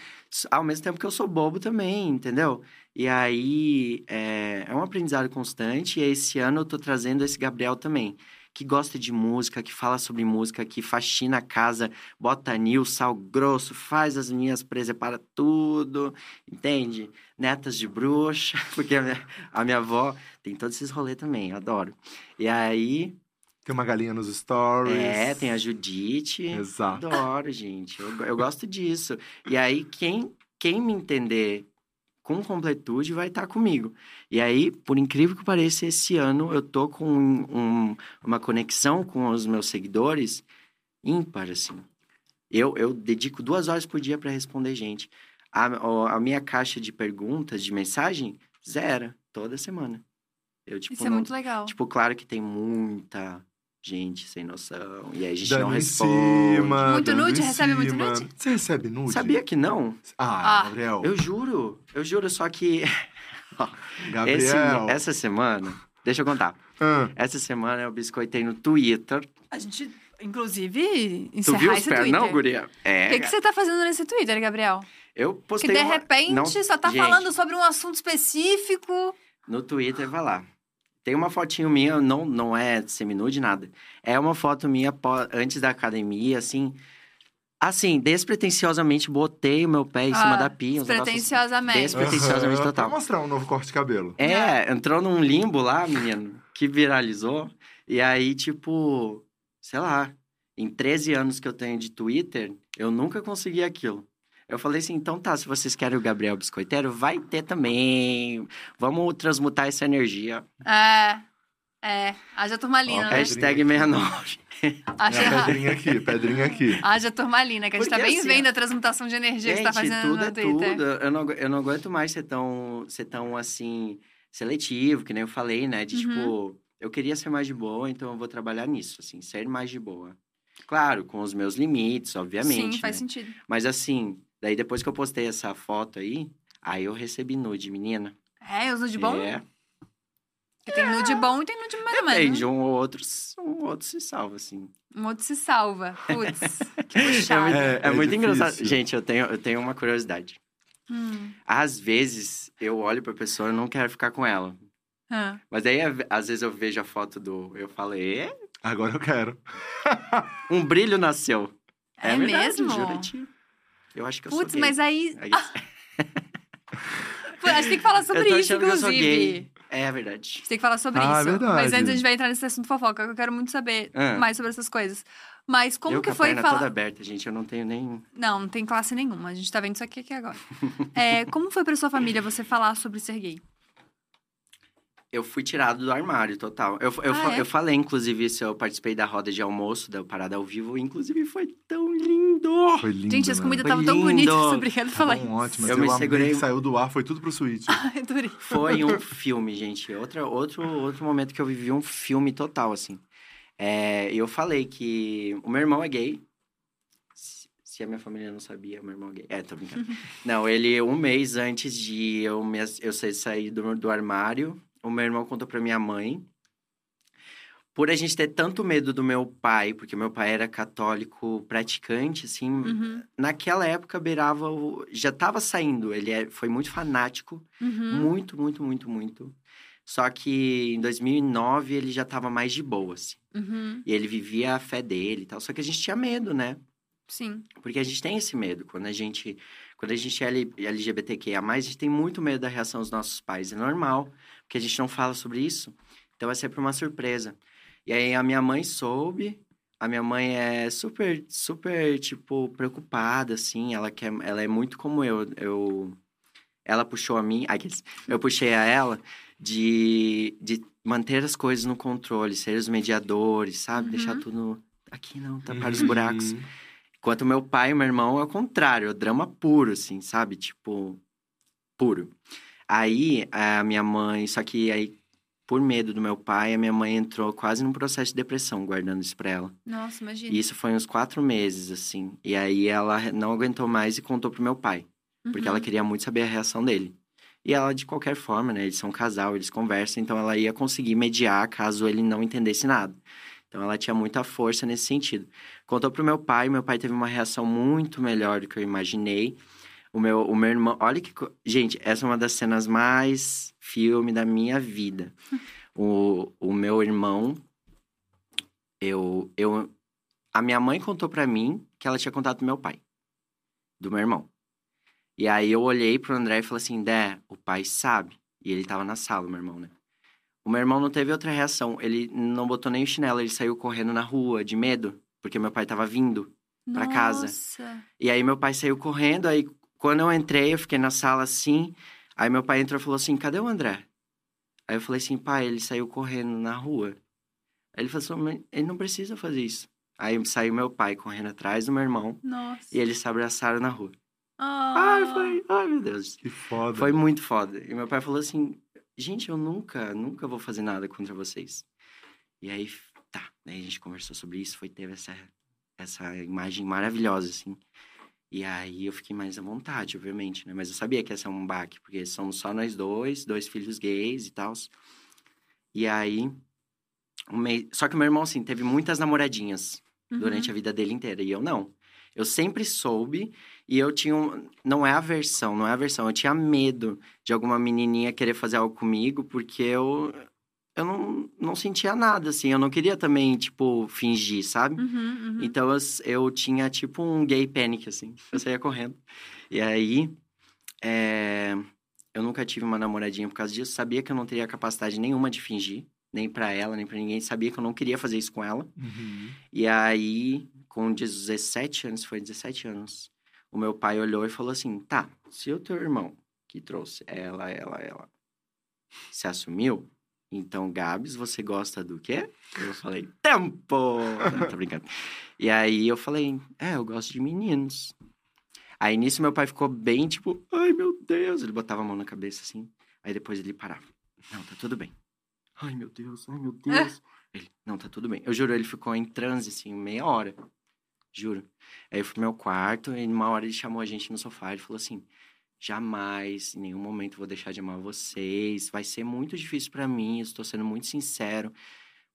Ao mesmo tempo que eu sou bobo também, entendeu? E aí, é, é um aprendizado constante. E esse ano eu tô trazendo esse Gabriel também. Que gosta de música, que fala sobre música, que faxina a casa, bota anil, sal grosso, faz as minhas presas para tudo, entende? Netas de bruxa, *laughs* porque a minha, a minha avó tem todos esses rolês também, adoro. E aí, Tem uma galinha nos stories. é, tem a Judite. Exato. Adoro, gente. Eu, eu gosto disso. E aí, quem, quem me entender com completude vai estar comigo. E aí, por incrível que pareça, esse ano eu tô com um- uma conexão com os meus seguidores ímpar, assim. Eu, eu dedico duas horas por dia para responder gente. A, a minha caixa de perguntas, de mensagem, zero. Toda semana. Eu, tipo, Isso é não- muito legal. Tipo, claro que tem muita gente sem noção. E aí a gente Dando não em responde. cima, Muito dando nude? em Recebe muito nude? Você recebe nude? Sabia que não? Ah, Ah, Gabriel. Eu juro. Eu juro, só que *laughs* Gabriel. esse- essa semana... Deixa eu contar. Ah, Essa semana eu biscoitei no Twitter. A gente, inclusive, Tu encerrar viu os esse pés, Twitter. não, guria? É, O que, que você tá fazendo nesse Twitter, Gabriel? eu Que postei de uma- repente não- só tá Gente, falando sobre um assunto específico. No Twitter, vai lá. Tem uma fotinho minha, não, não é seminude, nada. É uma foto minha antes da academia, assim... Assim, despretensiosamente botei o meu pé em cima Ah, da pia. negócios- Despretensiosamente. Des- Despretensiosamente aham. total. Pra mostrar um novo corte de cabelo. É, entrou num limbo lá, menino, que viralizou. E aí, tipo, sei lá, em 13 anos que eu tenho de Twitter, eu nunca consegui aquilo. Eu falei assim, então tá, se vocês querem o Gabriel Biscoiteiro, vai ter também. Vamos transmutar essa energia. É. É. Haja turmalina, Ó, né? Hashtag 69. *laughs* Haja, É, pedrinha aqui, pedrinha aqui. haja turmalina, que a gente tá Porque bem assim, vendo a transmutação de energia que Gente, você tá fazendo tudo no é Twitter. tudo. Eu não, eu não aguento mais ser tão, ser tão, assim, seletivo, que nem eu falei, né? De, Uhum. tipo, eu queria ser mais de boa, então eu vou trabalhar nisso, assim, ser mais de boa. Claro, com os meus limites, obviamente, Sim, faz né? sentido. Mas, assim, daí depois que eu postei essa foto aí, aí eu recebi nude, menina. É, os nude bom? É, Porque tem nude bom e tem nude mais ou menos. depende, um ou outro, um outro se salva, assim. Um outro se salva. Putz, *laughs* que puxado. É, É, muito difícil. engraçado. Gente, eu tenho, eu tenho uma curiosidade. Hum. Às vezes, eu olho pra pessoa e não quero ficar com ela. Ah. Mas aí, às vezes, eu vejo a foto do. Eu falei, "É, Agora eu quero. *laughs* um brilho nasceu. É, verdade, mesmo? Eu acho que eu Putz, sou gay. mas aí. Aí- *laughs* Pô, A gente tem que falar sobre eu tô isso, achando que eu sou inclusive. gay. É verdade. A gente tem que falar sobre Ah, isso. verdade. Mas antes a gente vai entrar nesse assunto fofoca, que eu quero muito saber Ah. mais sobre essas coisas. Mas como eu que com a foi perna falar. toda aberta, gente. Eu não tenho nem... Não, não tem classe nenhuma. A gente tá vendo isso aqui, aqui agora. É, como foi pra sua família você falar sobre ser gay? Eu fui tirado do armário, total. Eu, eu, Ah, fa- é? eu falei, inclusive, se eu participei da roda de almoço, da parada ao vivo. Inclusive, foi tão lindo! Foi lindo, Gente, as né? comidas estavam tão bonitas. Obrigada por falar isso. ótimo. Eu mas me segurei- que saiu do ar, foi tudo pro suíte. *laughs* Ai, adorei. Foi um filme, gente. Outra, outro, outro momento que eu vivi um filme total, assim. É, eu falei que o meu irmão é gay. Se a minha família não sabia, meu irmão é gay. É, tô brincando. *laughs* não, ele, um mês antes de eu, me, eu sa- sair do, do armário, o meu irmão contou pra minha mãe. Por a gente ter tanto medo do meu pai, porque meu pai era católico praticante, assim, Uhum, naquela época beirava o... Já tava saindo, ele é- foi muito fanático. uhum. Muito, muito, muito, muito. Só que em 2009 ele já tava mais de boa, assim. Uhum, E ele vivia a fé dele e tal. Só que a gente tinha medo, né? sim. Porque a gente tem esse medo. Quando a gente, quando a gente é LGBTQIA+, a gente tem muito medo da reação dos nossos pais. É normal, porque a gente não fala sobre isso. Então é sempre uma surpresa. E aí a minha mãe soube. A minha mãe é super, super, tipo, preocupada, assim. Ela, quer, ela é muito como eu. eu ela puxou a mim... Eu puxei a ela de, de manter as coisas no controle. Ser os mediadores, sabe? Deixar Uhum. tudo... Aqui não, tapar os *laughs* buracos. Uhum. Enquanto meu pai e meu irmão é o contrário, é o drama puro, assim, sabe? Tipo, puro. Aí, a minha mãe, só que aí, por medo do meu pai, a minha mãe entrou quase num processo de depressão, guardando isso pra ela. Nossa, imagina. E isso foi uns quatro meses, assim. E aí ela não aguentou mais e contou pro meu pai, porque Uhum. ela queria muito saber a reação dele. E ela, de qualquer forma, né? Eles são um casal, eles conversam, então ela ia conseguir mediar caso ele não entendesse nada. Então ela tinha muita força nesse sentido. Contou pro meu pai, meu pai teve uma reação muito melhor do que eu imaginei. O meu, o meu irmão, olha que. co- Gente, essa é uma das cenas mais filme da minha vida. *laughs* O, o meu irmão, eu, eu. A minha mãe contou pra mim que ela tinha contado pro meu pai, do meu irmão. E aí eu olhei pro André e falei assim: Dé, o pai sabe. E ele tava na sala, meu irmão, né? O meu irmão não teve outra reação. Ele não botou nem o chinelo, ele saiu correndo na rua de medo, porque meu pai tava vindo. pra casa. Nossa. E aí meu pai saiu correndo, aí quando eu entrei, eu fiquei na sala assim. Aí meu pai entrou e falou assim: cadê o André? Aí eu falei assim, pai, ele saiu correndo na rua. Aí ele falou assim, "Mas ele não precisa fazer isso. Aí saiu meu pai correndo atrás do meu irmão Nossa. e eles se abraçaram na rua. Ah. Ai, foi, ai meu Deus. Que foda. Foi muito foda. E meu pai falou assim: gente, eu nunca, nunca vou fazer nada contra vocês. E aí, tá. Daí a gente conversou sobre isso, foi, teve essa, essa imagem maravilhosa, assim. E aí eu fiquei mais à vontade, obviamente, né? Mas eu sabia que ia ser um baque, porque somos só nós dois, dois filhos gays e tal. E aí. Um mês... Só que meu irmão, assim, teve muitas namoradinhas Uhum. durante a vida dele inteira. E eu não. Eu sempre soube e eu tinha um... Não é aversão, não é aversão. Eu tinha medo de alguma menininha querer fazer algo comigo, porque eu... Eu não, não sentia nada, assim. Eu não queria também, tipo, fingir, sabe? Uhum, uhum. Então, eu, eu tinha, tipo, um gay panic, assim. Eu saía correndo. *laughs* E aí... é, Eu nunca tive uma namoradinha por causa disso. Sabia que eu não teria capacidade nenhuma de fingir. Nem pra ela, nem pra ninguém. Sabia que eu não queria fazer isso com ela. Uhum. E aí, com 17 anos, foi 17 anos, o meu pai olhou e falou assim: tá, se o teu irmão que trouxe ela, ela, ela, se assumiu, então, Gabs, você gosta do quê? Eu falei: tempo! Não, tô brincando. E aí eu falei: é, eu gosto de meninos. Aí nisso meu pai ficou bem tipo: ai meu Deus! Ele botava a mão na cabeça assim, aí depois ele parava: não, tá tudo bem. Ai meu Deus, ai meu Deus. Ele, não, tá tudo bem. Eu juro, ele ficou em transe, assim, meia hora. Juro. Aí eu fui pro meu quarto e numa hora ele chamou a gente no sofá e falou assim: jamais, em nenhum momento vou deixar de amar vocês. Vai ser muito difícil pra mim, estou sendo muito sincero.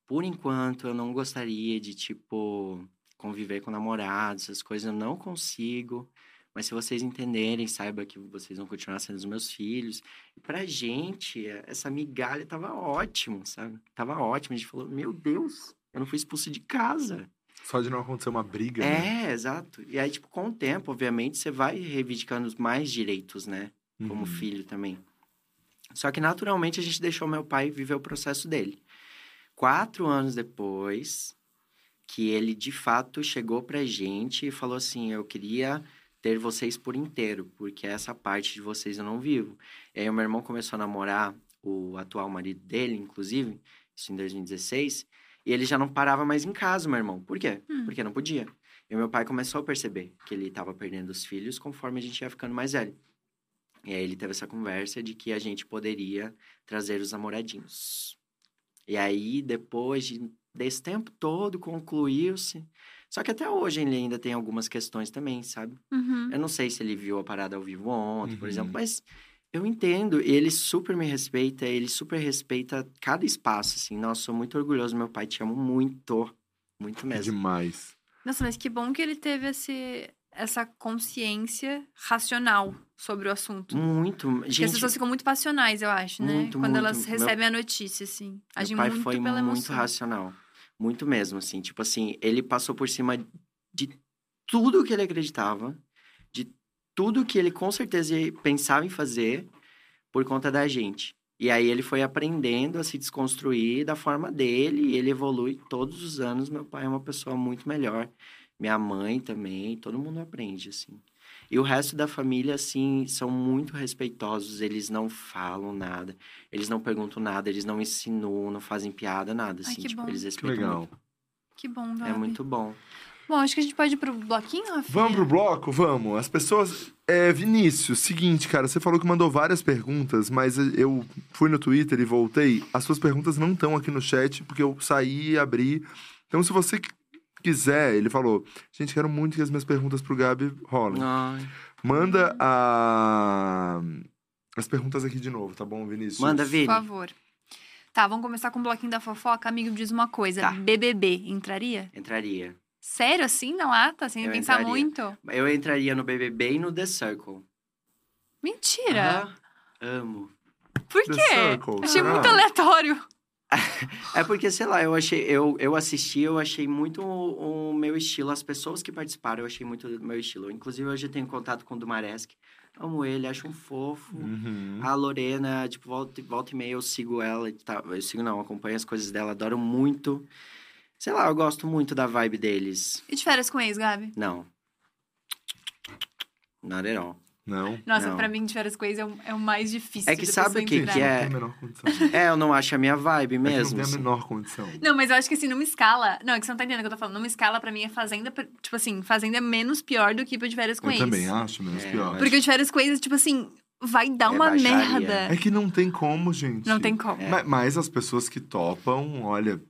Por enquanto, eu não gostaria de, tipo, conviver com namorados, essas coisas eu não consigo. Mas se vocês entenderem, saiba que vocês vão continuar sendo os meus filhos. E pra gente, essa migalha tava ótimo, sabe? Tava ótimo. A gente falou, meu Deus, eu não fui expulso de casa. Só de não acontecer uma briga, né? É, exato. E aí, tipo, com o tempo, obviamente, você vai reivindicando mais direitos, né? Como Uhum. filho também. Só que, naturalmente, a gente deixou meu pai viver o processo dele. Quatro anos depois, que ele de fato chegou pra gente e falou assim: Eu queria ter vocês por inteiro, porque essa parte de vocês eu não vivo. E aí o meu irmão começou a namorar o atual marido dele, inclusive, isso em 2016, e ele já não parava mais em casa, meu irmão. Por quê? Hum. Porque não podia. E meu pai começou a perceber que ele estava perdendo os filhos conforme a gente ia ficando mais velho. E aí ele teve essa conversa de que a gente poderia trazer os namoradinhos. E aí, depois de, desse tempo todo, concluiu-se. Só que até hoje ele ainda tem algumas questões também, sabe? Uhum. Eu não sei se ele viu a parada ao vivo ontem, por Uhum. exemplo, mas eu entendo. Ele super me respeita, ele super respeita cada espaço, assim. Nossa, sou muito orgulhoso, meu pai, te amo muito. Muito É mesmo. demais. Nossa, mas que bom que ele teve esse, essa consciência racional sobre o assunto. Muito. Porque as Gente, pessoas ficam muito passionais, eu acho, né? Muito, Quando muito. elas Meu- recebem a notícia, assim. Agem meu pai muito foi pela muito emoção. racional. Muito mesmo, assim. Tipo assim, ele passou por cima de tudo que ele acreditava, tudo que ele com certeza pensava em fazer por conta da gente. E aí ele foi aprendendo a se desconstruir da forma dele e ele evolui todos os anos. Meu pai é uma pessoa muito melhor. Minha mãe também, todo mundo aprende, assim. E o resto da família, assim, são muito respeitosos. Eles não falam nada, eles não perguntam nada, eles não insinuam, não fazem piada, nada, Ai, assim. que tipo, bom. eles Que respeitam legal. muito. Que bom, Gabi. É muito bom. Bom, acho que a gente pode ir pro bloquinho, Rafinha? Vamos pro bloco? Vamos. As pessoas. É, Vinícius, seguinte, cara, você falou que mandou várias perguntas, mas eu fui no Twitter e voltei. As suas perguntas não estão aqui no chat, porque eu saí e abri. Então, se você quiser, ele falou: Gente, quero muito que as minhas perguntas pro Gabi rolem. Ai, Manda a... as perguntas aqui de novo, tá bom, Vinícius? Manda, Por Vini. favor. Tá, vamos começar com o bloquinho da fofoca. Amigo, me diz uma coisa. Tá. BBB, entraria? Entraria. Sério, assim, na lata? Sem Eu pensar entraria. muito? Eu entraria no BBB e no The Circle. Mentira! Aham. Amo. Por The quê? Circle, Achei será? muito aleatório. *laughs* É porque, sei lá, eu achei, eu, eu assisti, eu achei muito o, o meu estilo. As pessoas que participaram, eu achei muito do meu estilo. Inclusive, hoje eu tenho contato com o Dumaresque. Amo ele, acho um fofo. Uhum. A Lorena, tipo, volta, volta e meia eu sigo ela. e Tá, eu sigo não, acompanho as coisas dela, adoro muito. Sei lá, eu gosto muito da vibe deles. E de férias com ex, Gabi? Não. Not at all. Não? Nossa, Não. pra mim, de férias com ex é o, é o mais difícil É que sabe o que que Não é? tem a menor condição. *laughs* É, eu não acho a minha vibe É mesmo. não tem a assim. menor condição. Não, mas eu acho que assim, numa escala. Não, é que você não tá entendendo o que eu tô falando. Numa escala, pra mim, é fazenda. Tipo assim, fazenda é menos pior do que o de férias com Eu ex. também acho, menos É, pior. mas- Porque o de férias com ex, tipo assim, vai dar É uma baixaria. merda. É que não tem como, gente. Não tem como. É. Ma- Mas as pessoas que topam, olha,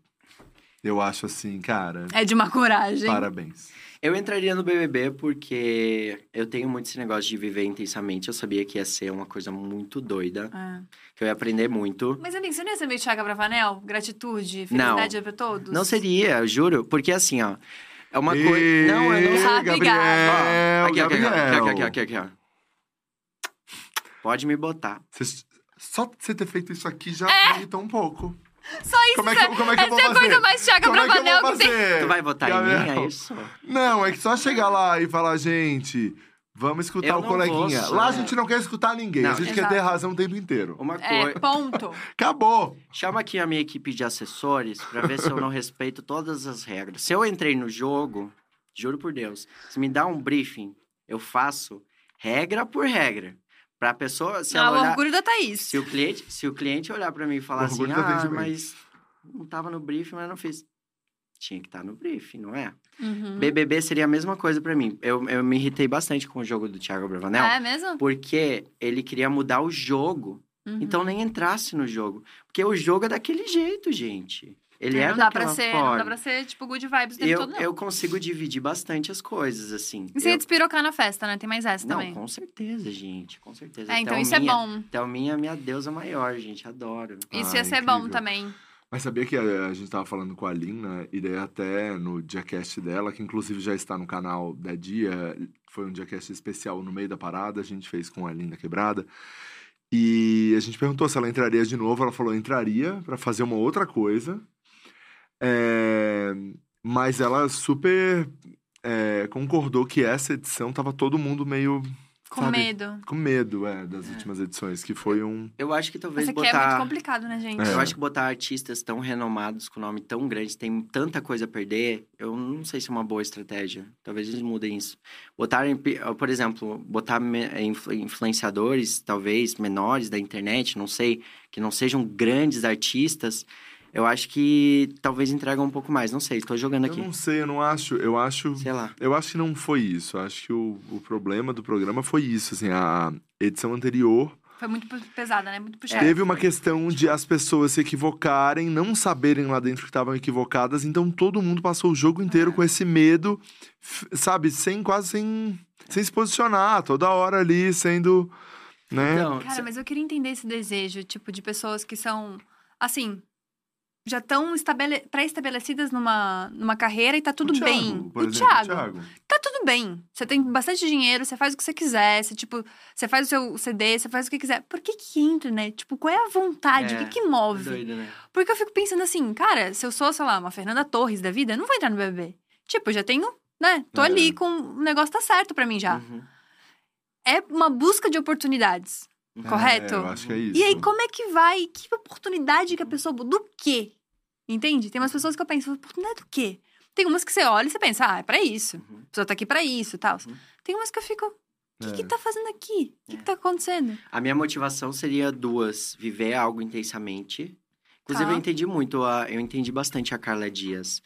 eu acho assim, cara, É de uma coragem. parabéns. Eu entraria no BBB porque eu tenho muito esse negócio de viver intensamente. Eu sabia que ia ser uma coisa muito doida, É. que eu ia aprender muito. Mas, amigo, você não ia ser meio Thiago Bravanel? Gratitude, Não. felicidade pra todos? Não seria, eu juro. Porque assim, ó. É uma coisa. Não, eu não sei. Gabriel, Ó, aqui, aqui, aqui, aqui, aqui, aqui, aqui, ó. Pode me botar. Você- só você ter feito isso aqui já É. me irritou um pouco. Só isso, Como é que, como é que eu vou essa é a fazer? coisa mais Thiago como é que vou que, tem. fazer? Tu vai votar em mim? Gabriel? É isso? Não, é que só chegar lá e falar, gente, vamos escutar Eu o coleguinha. vou, Lá a é. gente não quer escutar ninguém, a Não, gente exato. quer ter razão o tempo inteiro. Uma É, coisa. ponto. Acabou! Chama aqui a minha equipe de assessores pra ver se eu não respeito todas as regras. Se eu entrei no jogo, juro por Deus, se me dá um briefing, eu faço regra por regra. Pra pessoa, se Ah, ela o olhar, orgulho da Thaís. se o cliente, se o cliente olhar pra mim e falar assim: "Ah, atendimento." mas não tava no briefing, mas não fiz". Tinha que estar no briefing, não é? Uhum. BBB seria a mesma coisa pra mim. Eu, eu me irritei bastante com o jogo do Thiago Bravanel, Ah, é mesmo? porque ele queria mudar o jogo. Uhum. Então nem entrasse no jogo. Porque o jogo é daquele jeito, gente. Ele é, não dá pra ser, forma. não dá pra ser, tipo, good vibes o tempo eu, todo, não. eu consigo dividir bastante as coisas, assim. E você ia Eu- despirocar na festa, né? Tem mais essa Não, também. com certeza, gente. Com certeza. É, então isso é Thelminha- bom. Thelminha é minha deusa maior, gente. Adoro. Isso Ah, ia ser bom também. Mas sabia que a, a gente tava falando com a Lina, e daí até no diacast dela, que inclusive já está no canal da Dia, foi um diacast especial no meio da parada, a gente fez com a Linda Quebrada. E a gente perguntou se ela entraria de novo, ela falou entraria pra fazer uma outra coisa. É, mas ela super é, concordou que essa edição tava todo mundo meio Com Sabe? medo. Com medo, é, das últimas edições, que foi um. Eu acho que talvez Mas aqui é muito botar. complicado, né, gente? É. Eu acho que botar artistas tão renomados com nome tão grande, tem tanta coisa a perder, eu não sei se é uma boa estratégia. Talvez eles mudem isso. Botarem, por exemplo, botar influenciadores, talvez menores da internet, não sei, que não sejam grandes artistas, eu acho que talvez entregam um pouco mais. Não sei, tô jogando Eu aqui. não sei, eu não acho. Eu acho. Sei lá. Eu acho que não foi isso. Eu acho que o, o problema do programa foi isso. Assim, a edição anterior Foi muito pesada, né? Muito É. puxada. teve uma questão de as pessoas se equivocarem, não saberem lá dentro que estavam equivocadas. Então todo mundo passou o jogo inteiro É. com esse medo, sabe, sem quase sem, sem se posicionar, toda hora ali sendo. Né? Então, Cara, mas eu queria entender esse desejo, tipo, de pessoas que são, assim, já estão estabele... pré-estabelecidas numa, numa carreira e tá tudo O Thiago, bem. Por o exemplo, Thiago, Thiago. tá tudo bem. Você tem bastante dinheiro, você faz o que você quiser, você, tipo, você faz o seu CD, você faz o que quiser. Por que que entra, né? Tipo, qual é a vontade? É, o que que move? doido, né? Porque eu fico pensando assim, cara, se eu sou, sei lá, uma Fernanda Torres da vida, eu não vou entrar no BBB. Tipo, eu já tenho, né? Tô É. ali com o negócio tá certo pra mim já. Uhum. É uma busca de oportunidades, correto? É, eu acho que é isso. E aí, como é que vai? Que oportunidade que a pessoa. Do quê? Entende? Tem umas pessoas que eu penso, oportunidade do quê? Tem umas que você olha e você pensa, ah, é pra isso. Uhum. A pessoa tá aqui pra isso e tal. Uhum. Tem umas que eu fico, o que É. que tá fazendo aqui? O que que tá acontecendo? A minha motivação seria duas: viver algo intensamente. Inclusive, Tá. eu entendi muito, a, eu entendi bastante a Carla Dias.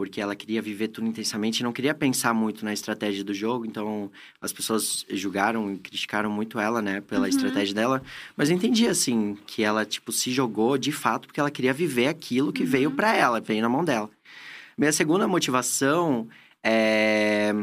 Porque ela queria viver tudo intensamente e não queria pensar muito na estratégia do jogo. Então, as pessoas julgaram e criticaram muito ela, né? Pela Uhum. estratégia dela. Mas eu entendi, assim, que ela, tipo, se jogou de fato porque ela queria viver aquilo que Uhum. veio pra ela, veio na mão dela. Minha segunda motivação é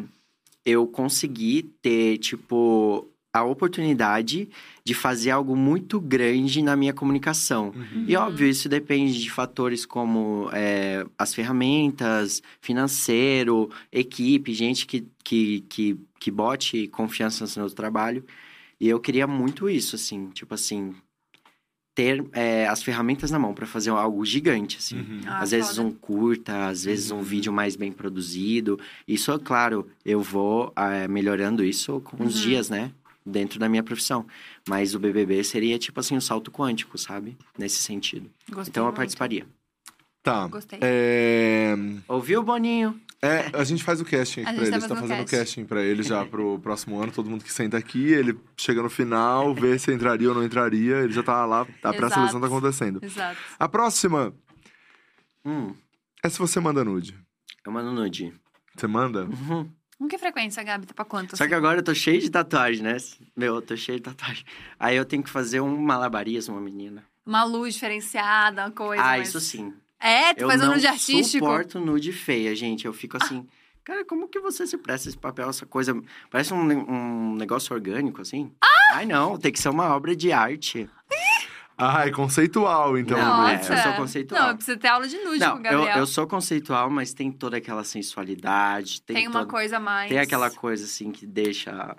eu consegui ter, tipo, a oportunidade de fazer algo muito grande na minha comunicação. Uhum. E óbvio, isso depende de fatores como é, as ferramentas, financeiro, equipe, gente que, que, que, que bote confiança no seu trabalho. E eu queria muito isso, assim, tipo assim, ter é, as ferramentas na mão para fazer algo gigante, assim. Uhum. Ah, às vezes foda. um curta, às vezes um vídeo mais bem produzido. Isso, é claro, eu vou é, melhorando isso com os Uhum. dias, né? Dentro da minha profissão. Mas o BBB seria, tipo assim, um salto quântico, sabe? Nesse sentido. Gostei Então eu muito. participaria. Tá. Gostei. É... Ouviu, Boninho? É, a gente faz o casting aqui pra ele. tá A gente tá fazendo o casting. casting pra ele já pro *laughs* próximo ano. Todo mundo que senta aqui, ele chega no final, vê se entraria ou não entraria. Ele já tá lá, a pré-seleção tá acontecendo. Exato. A próxima Hum, é se você manda nude. eu mando nude. Você manda? Uhum. Com que frequência, Gabi? Tá pra quanto? Só que agora eu tô cheio de tatuagem, né? Meu, eu tô cheio de tatuagem. Aí eu tenho que fazer um malabarismo, uma menina. Uma luz diferenciada, uma coisa. ah, mais- isso sim. É, tu Eu faz um nude artístico. suporto nude feia, gente. Eu fico assim... Cara, como que você se presta esse papel, essa coisa... Parece um, um negócio orgânico, assim. Ai, não. Tem que ser uma obra de arte. Ah, é conceitual, então. O é, nude. eu sou conceitual. Não, eu preciso ter aula de nude com não, o eu, Gabriel. eu sou conceitual, mas tem toda aquela sensualidade. Tem, Tem uma toda- coisa mais. Tem aquela coisa, assim, que deixa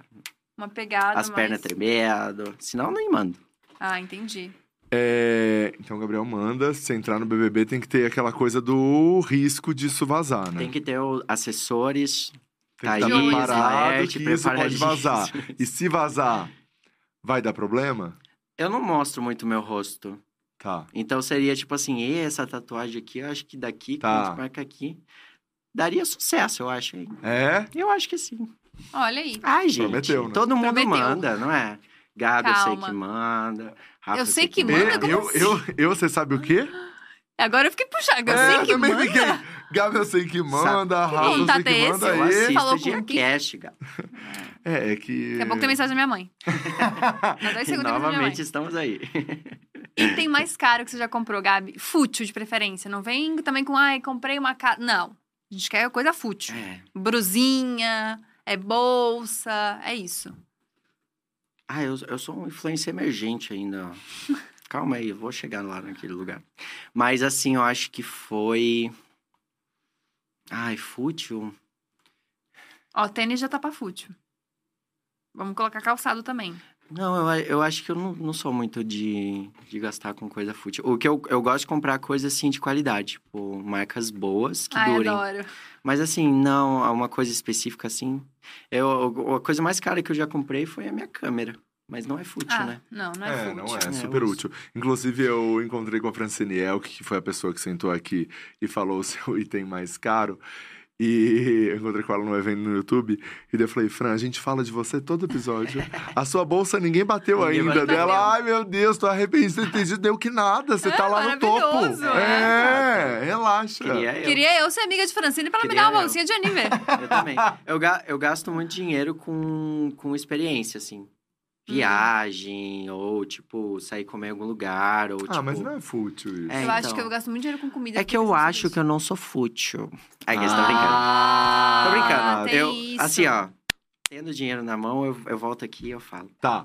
Uma pegada as pernas mais... tremendo. Senão, nem mando. Ah, entendi. É, Então, o Gabriel manda. Se entrar no BBB, tem que ter aquela coisa do risco disso vazar, né? Tem que ter o- assessores, Tem que Thaís, estar preparado que isso pode *laughs* vazar. E se vazar, vai dar problema? Eu não mostro muito meu rosto. Tá. Então seria tipo assim, "E essa tatuagem aqui, eu acho que daqui, Tá. quando a gente marca aqui, daria sucesso, eu acho. É? Eu acho que sim. Olha aí. Ai, gente, Prometeu, né? todo mundo Prometeu. manda, não é? Gabi, eu sei Calma. que manda. Rafa, Eu sei que Eu, manda, como eu, assim? eu, eu, você sabe o quê? Agora eu fiquei puxando. Eu É, sei que manda. fiquei. Gabi, eu sei que manda. Rafa, eu sei contato que manda. esse? Eu aí. assisto? Diacast, Gabi. É, é que. Daqui a pouco tem mensagem da minha mãe. Dá dois E segundos tem mensagem da minha mãe. novamente estamos aí. Item mais caro que você já comprou, Gabi? Fútil, de preferência. Não vem também com, ai, comprei uma casa. Não. A gente quer coisa fútil. É. Brusinha, é bolsa, é isso. Ah, eu, eu sou um influencer emergente ainda. ó. *laughs* Calma aí, eu vou chegar lá naquele lugar. Mas assim, eu acho que foi. Ai, fútil. Ó, tênis já tá pra fútil. Vamos colocar calçado também. Não, eu, eu acho que eu não, não sou muito de, de gastar com coisa fútil. O que eu, eu gosto de comprar coisa, assim, de qualidade. Tipo, marcas boas que Ai, durem. adoro. Mas, assim, não, uma coisa específica, assim... Eu, a coisa mais cara que eu já comprei foi a minha câmera. Mas não é fútil, Ah, né? não, não é, É, fútil. não é, É, super eu- útil. Inclusive, eu encontrei com a Francine Elk, que foi a pessoa que sentou aqui e falou *laughs* o seu item mais caro. E eu encontrei com ela no evento no YouTube. E daí eu falei, Fran, a gente fala de você todo episódio. A sua bolsa ninguém bateu Ninguém ainda. bateu. Dela, ai meu Deus, tô arrependido dito deu que nada. Você É, tá lá no topo. maravilhoso, É, relaxa. Queria eu. Queria eu ser amiga de Francine pra ela me Queria dar uma eu. bolsinha de aniversário. *laughs* Eu também. Eu, ga- eu gasto muito dinheiro com, com experiência, assim. Viagem, ou, tipo, sair comer em algum lugar, ou, Ah, tipo... mas não é fútil isso. É, eu acho então. que eu gasto muito dinheiro com comida. É que eu acho que eu não sou fútil. Ai, que você tá brincando. Ah, Tô brincando. tem eu, isso. assim, ó. Tendo dinheiro na mão, eu, eu volto aqui e eu falo. Tá.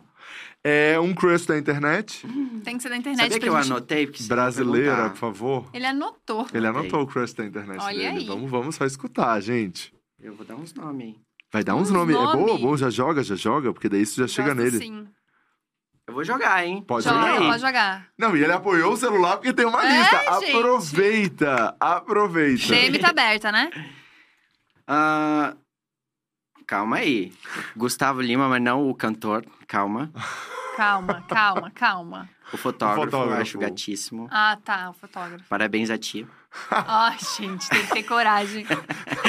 É um crush da internet? Tem que ser da internet Sabia que eu gente... anotei? Porque Brasileira, por favor. Ele anotou. Ele Anotei. anotou o crush da internet Olha dele. aí. Vamos, vamos só escutar, gente. Eu vou dar uns nomes aí. Vai dar uns Uns nomes. É boa, nome. boa, já joga, já joga, porque daí isso já chega Gosto nele. Sim. Eu vou jogar, hein? Pode Joga, jogar. pode jogar. Não, e ele apoiou o celular porque tem uma É, lista. gente. Aproveita, aproveita. DM tá aberta, né? *laughs* Ah, calma aí. Gustavo Lima, mas não o cantor. Calma. Calma, calma, calma. O fotógrafo, O fotógrafo. eu acho gatíssimo. Ah, tá, o fotógrafo. Parabéns a ti. *laughs* Ai, gente, tem que ter coragem. *laughs*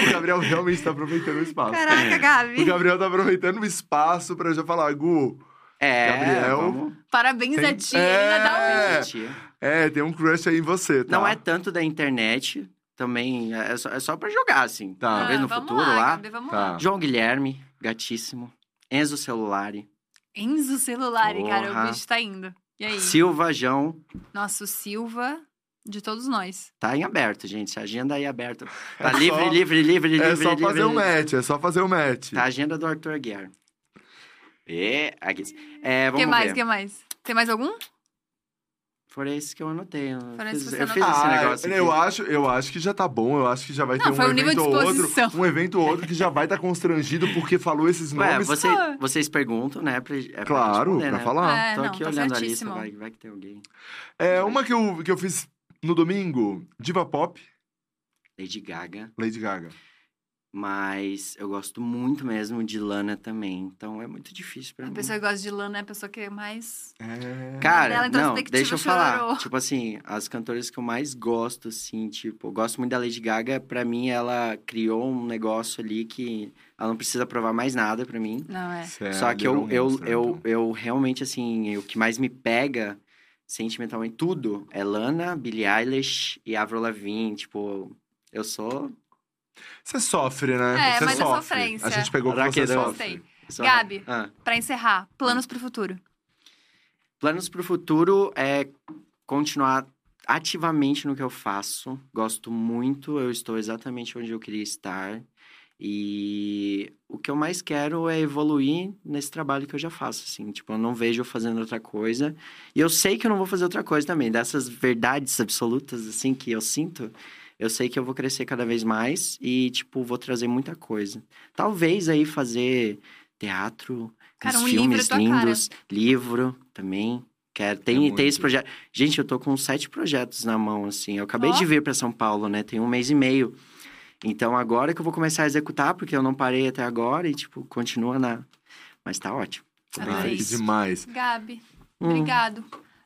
O Gabriel realmente tá aproveitando o espaço. Caraca, O Gabi. Gabriel tá aproveitando o espaço pra eu já falar, Gu. É, Gabriel. vamos Parabéns Tem- a ti. Ele ainda dá um É. a ti. É, tem um crush aí em você, tá? Não é tanto da internet, também é só, é só pra jogar, assim. Tá. Talvez no Ah, vamos futuro lá, lá. Gabi, vamos Tá. lá. João Guilherme, gatíssimo. Enzo Celulari. Enzo Celulari, cara, o Porra. bicho tá indo. E aí? Silva João. Nosso Silva, de todos nós. Tá em aberto, gente. A agenda aí aberta. *laughs* É Tá livre, só- livre, livre, livre, É só livre. fazer o livre. match, é só fazer o match. Tá a agenda do Arthur Aguiar. É, aqui. É, O vamos que mais? ver. O que mais? Tem mais algum? Foram esses que eu anotei. Eu Foram fiz, esses que você eu fiz esse Ah, negócio aqui. eu acho, eu acho que já tá bom. Eu acho que já vai Não, ter um evento ou outro, um evento ou outro que já vai estar constrangido porque falou esses Ué, nomes. você- Ah. vocês perguntam, né? Pra, é pra Claro, responder, pra né? falar. É, Tô não, aqui tá olhando a lista, certíssimo. vai, vai que tem alguém. É uma que eu, que eu fiz no domingo, Diva Pop, Lady Gaga. Lady Gaga. Mas eu gosto muito mesmo de Lana também. Então é muito difícil pra A mim. pessoa que gosta de Lana é a pessoa que é mais. É... Cara, Dela não, deixa eu falar. chorou. Tipo assim, as cantoras que eu mais gosto, assim, tipo, eu gosto muito da Lady Gaga. Pra mim, ela criou um negócio ali que ela não precisa provar mais nada pra mim. Não é. É Só que a eu, Little eu, Monster, eu, eu realmente, assim, o que mais me pega sentimentalmente tudo é Lana, Billie Eilish e Avril Lavigne. Tipo, eu sou. Você sofre, né? É, você mas é sofre. sofrência. A gente pegou que Caraca, você eu sofre. Gabi. Ah. Pra encerrar, planos pro futuro. Planos pro futuro é continuar ativamente no que eu faço. Gosto muito, eu estou exatamente onde eu queria estar. E o que eu mais quero é evoluir nesse trabalho que eu já faço, assim. Tipo, eu não vejo eu fazendo outra coisa. E eu sei que eu não vou fazer outra coisa também. Dessas verdades absolutas, assim, que eu sinto, eu sei que eu vou crescer cada vez mais e, tipo, vou trazer muita coisa. Talvez aí fazer teatro, Cara, uns um livro filmes é tua cara. lindos, livro também. Quero, tem, muito. tem esse projeto. Gente, eu tô com sete projetos na mão, assim. Eu acabei Ó. de vir para São Paulo, né? Tem um mês e meio. Então agora que eu vou começar a executar, porque eu não parei até agora e, tipo, continua na. Mas tá ótimo. Ai, feliz. demais. Gabi, Hum. obrigado.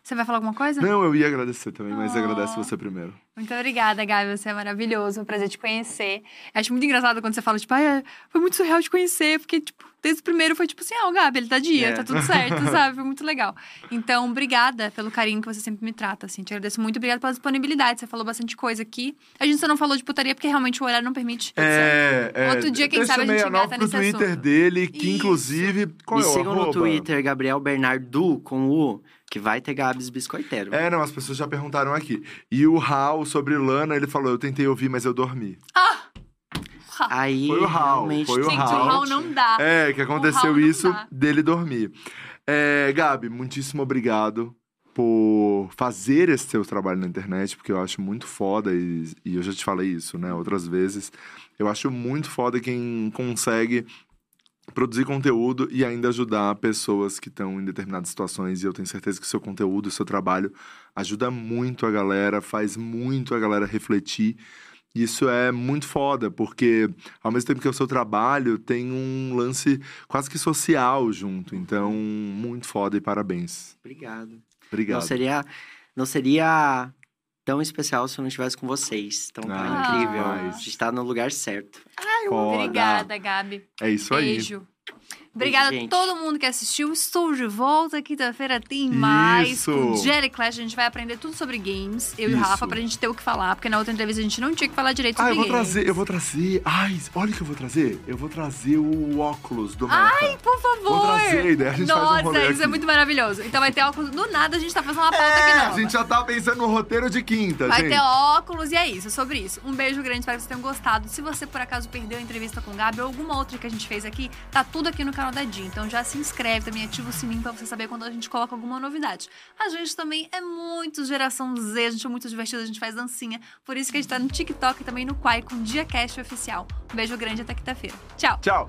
Você vai falar alguma coisa? Não, eu ia agradecer também, mas Oh. agradece você primeiro. Muito obrigada, Gabi. Você é maravilhoso. É um prazer te conhecer. Acho muito engraçado quando você fala, tipo, ah, foi muito surreal te conhecer, porque, tipo, desde o primeiro foi tipo assim, ah, o Gabi, ele tá dia, É. tá tudo certo, *laughs* sabe? Foi muito legal. Então, obrigada pelo carinho que você sempre me trata, assim. Te agradeço muito. Obrigada pela disponibilidade. Você falou bastante coisa aqui. A gente só não falou de putaria porque realmente o horário não permite. É, é. Outro dia, quem deixa sabe, a gente engata pro nesse Twitter assunto. dele, que Isso. inclusive. Qual Me é o sigam no? Twitter, Gabriel Bernardo, com U, que vai ter Gabs Biscoiteiro. É, não, as pessoas já perguntaram aqui. E o Raul sobre Lana, ele falou: eu tentei ouvir, mas eu dormi. Aí, Foi o Raul, realmente, foi o Gente, o Raul. Não dá. É, que aconteceu isso dele dormir. É, Gabi, muitíssimo obrigado por fazer esse seu trabalho na internet, porque eu acho muito foda, e, e eu já te falei isso, né, outras vezes. Eu acho muito foda quem consegue produzir conteúdo e ainda ajudar pessoas que estão em determinadas situações. E eu tenho certeza que o seu conteúdo, o seu trabalho ajuda muito a galera, faz muito a galera refletir. Isso é muito foda, porque ao mesmo tempo que é o seu trabalho, tem um lance quase que social junto. Então, muito foda e parabéns. Obrigado. Obrigado. Não seria, não seria tão especial se eu não estivesse com vocês. Então tá Ah, incrível. demais. A gente tá no lugar certo. Foda. Obrigada, Gabi. É isso aí. Beijo. Obrigada a todo mundo que assistiu. Estou de volta. Quinta-feira tem mais Isso. com Jerry Clash. A gente vai aprender tudo sobre games. Eu e o Isso. Rafa, pra gente ter o que falar. Porque na outra entrevista a gente não tinha que falar direito Ah, sobre eu vou games. trazer, eu vou trazer. Ai, olha o que eu vou trazer. Eu vou trazer o óculos do Meta. Ai, por favor! Vou trazer, daí a gente faz um Nossa, rolê isso é aqui. muito maravilhoso. Então vai ter óculos. Do nada a gente tá fazendo uma pauta É, aqui a nova. gente já tá pensando no roteiro de quinta, Vai gente. ter óculos e é isso, sobre isso. Um beijo grande, espero que vocês tenham gostado. Se você por acaso perdeu a entrevista com o Gabi ou alguma outra que a gente fez aqui, tá tudo aqui no canal da Jean. Então já se inscreve também, ativa o sininho pra você saber quando a gente coloca alguma novidade. A gente também é muito geração Z, a gente é muito divertido, a gente faz dancinha. Por isso que a gente tá no TikTok e também no Quai com Dia Cast Oficial. Um beijo grande até quinta-feira. Tchau! Tchau.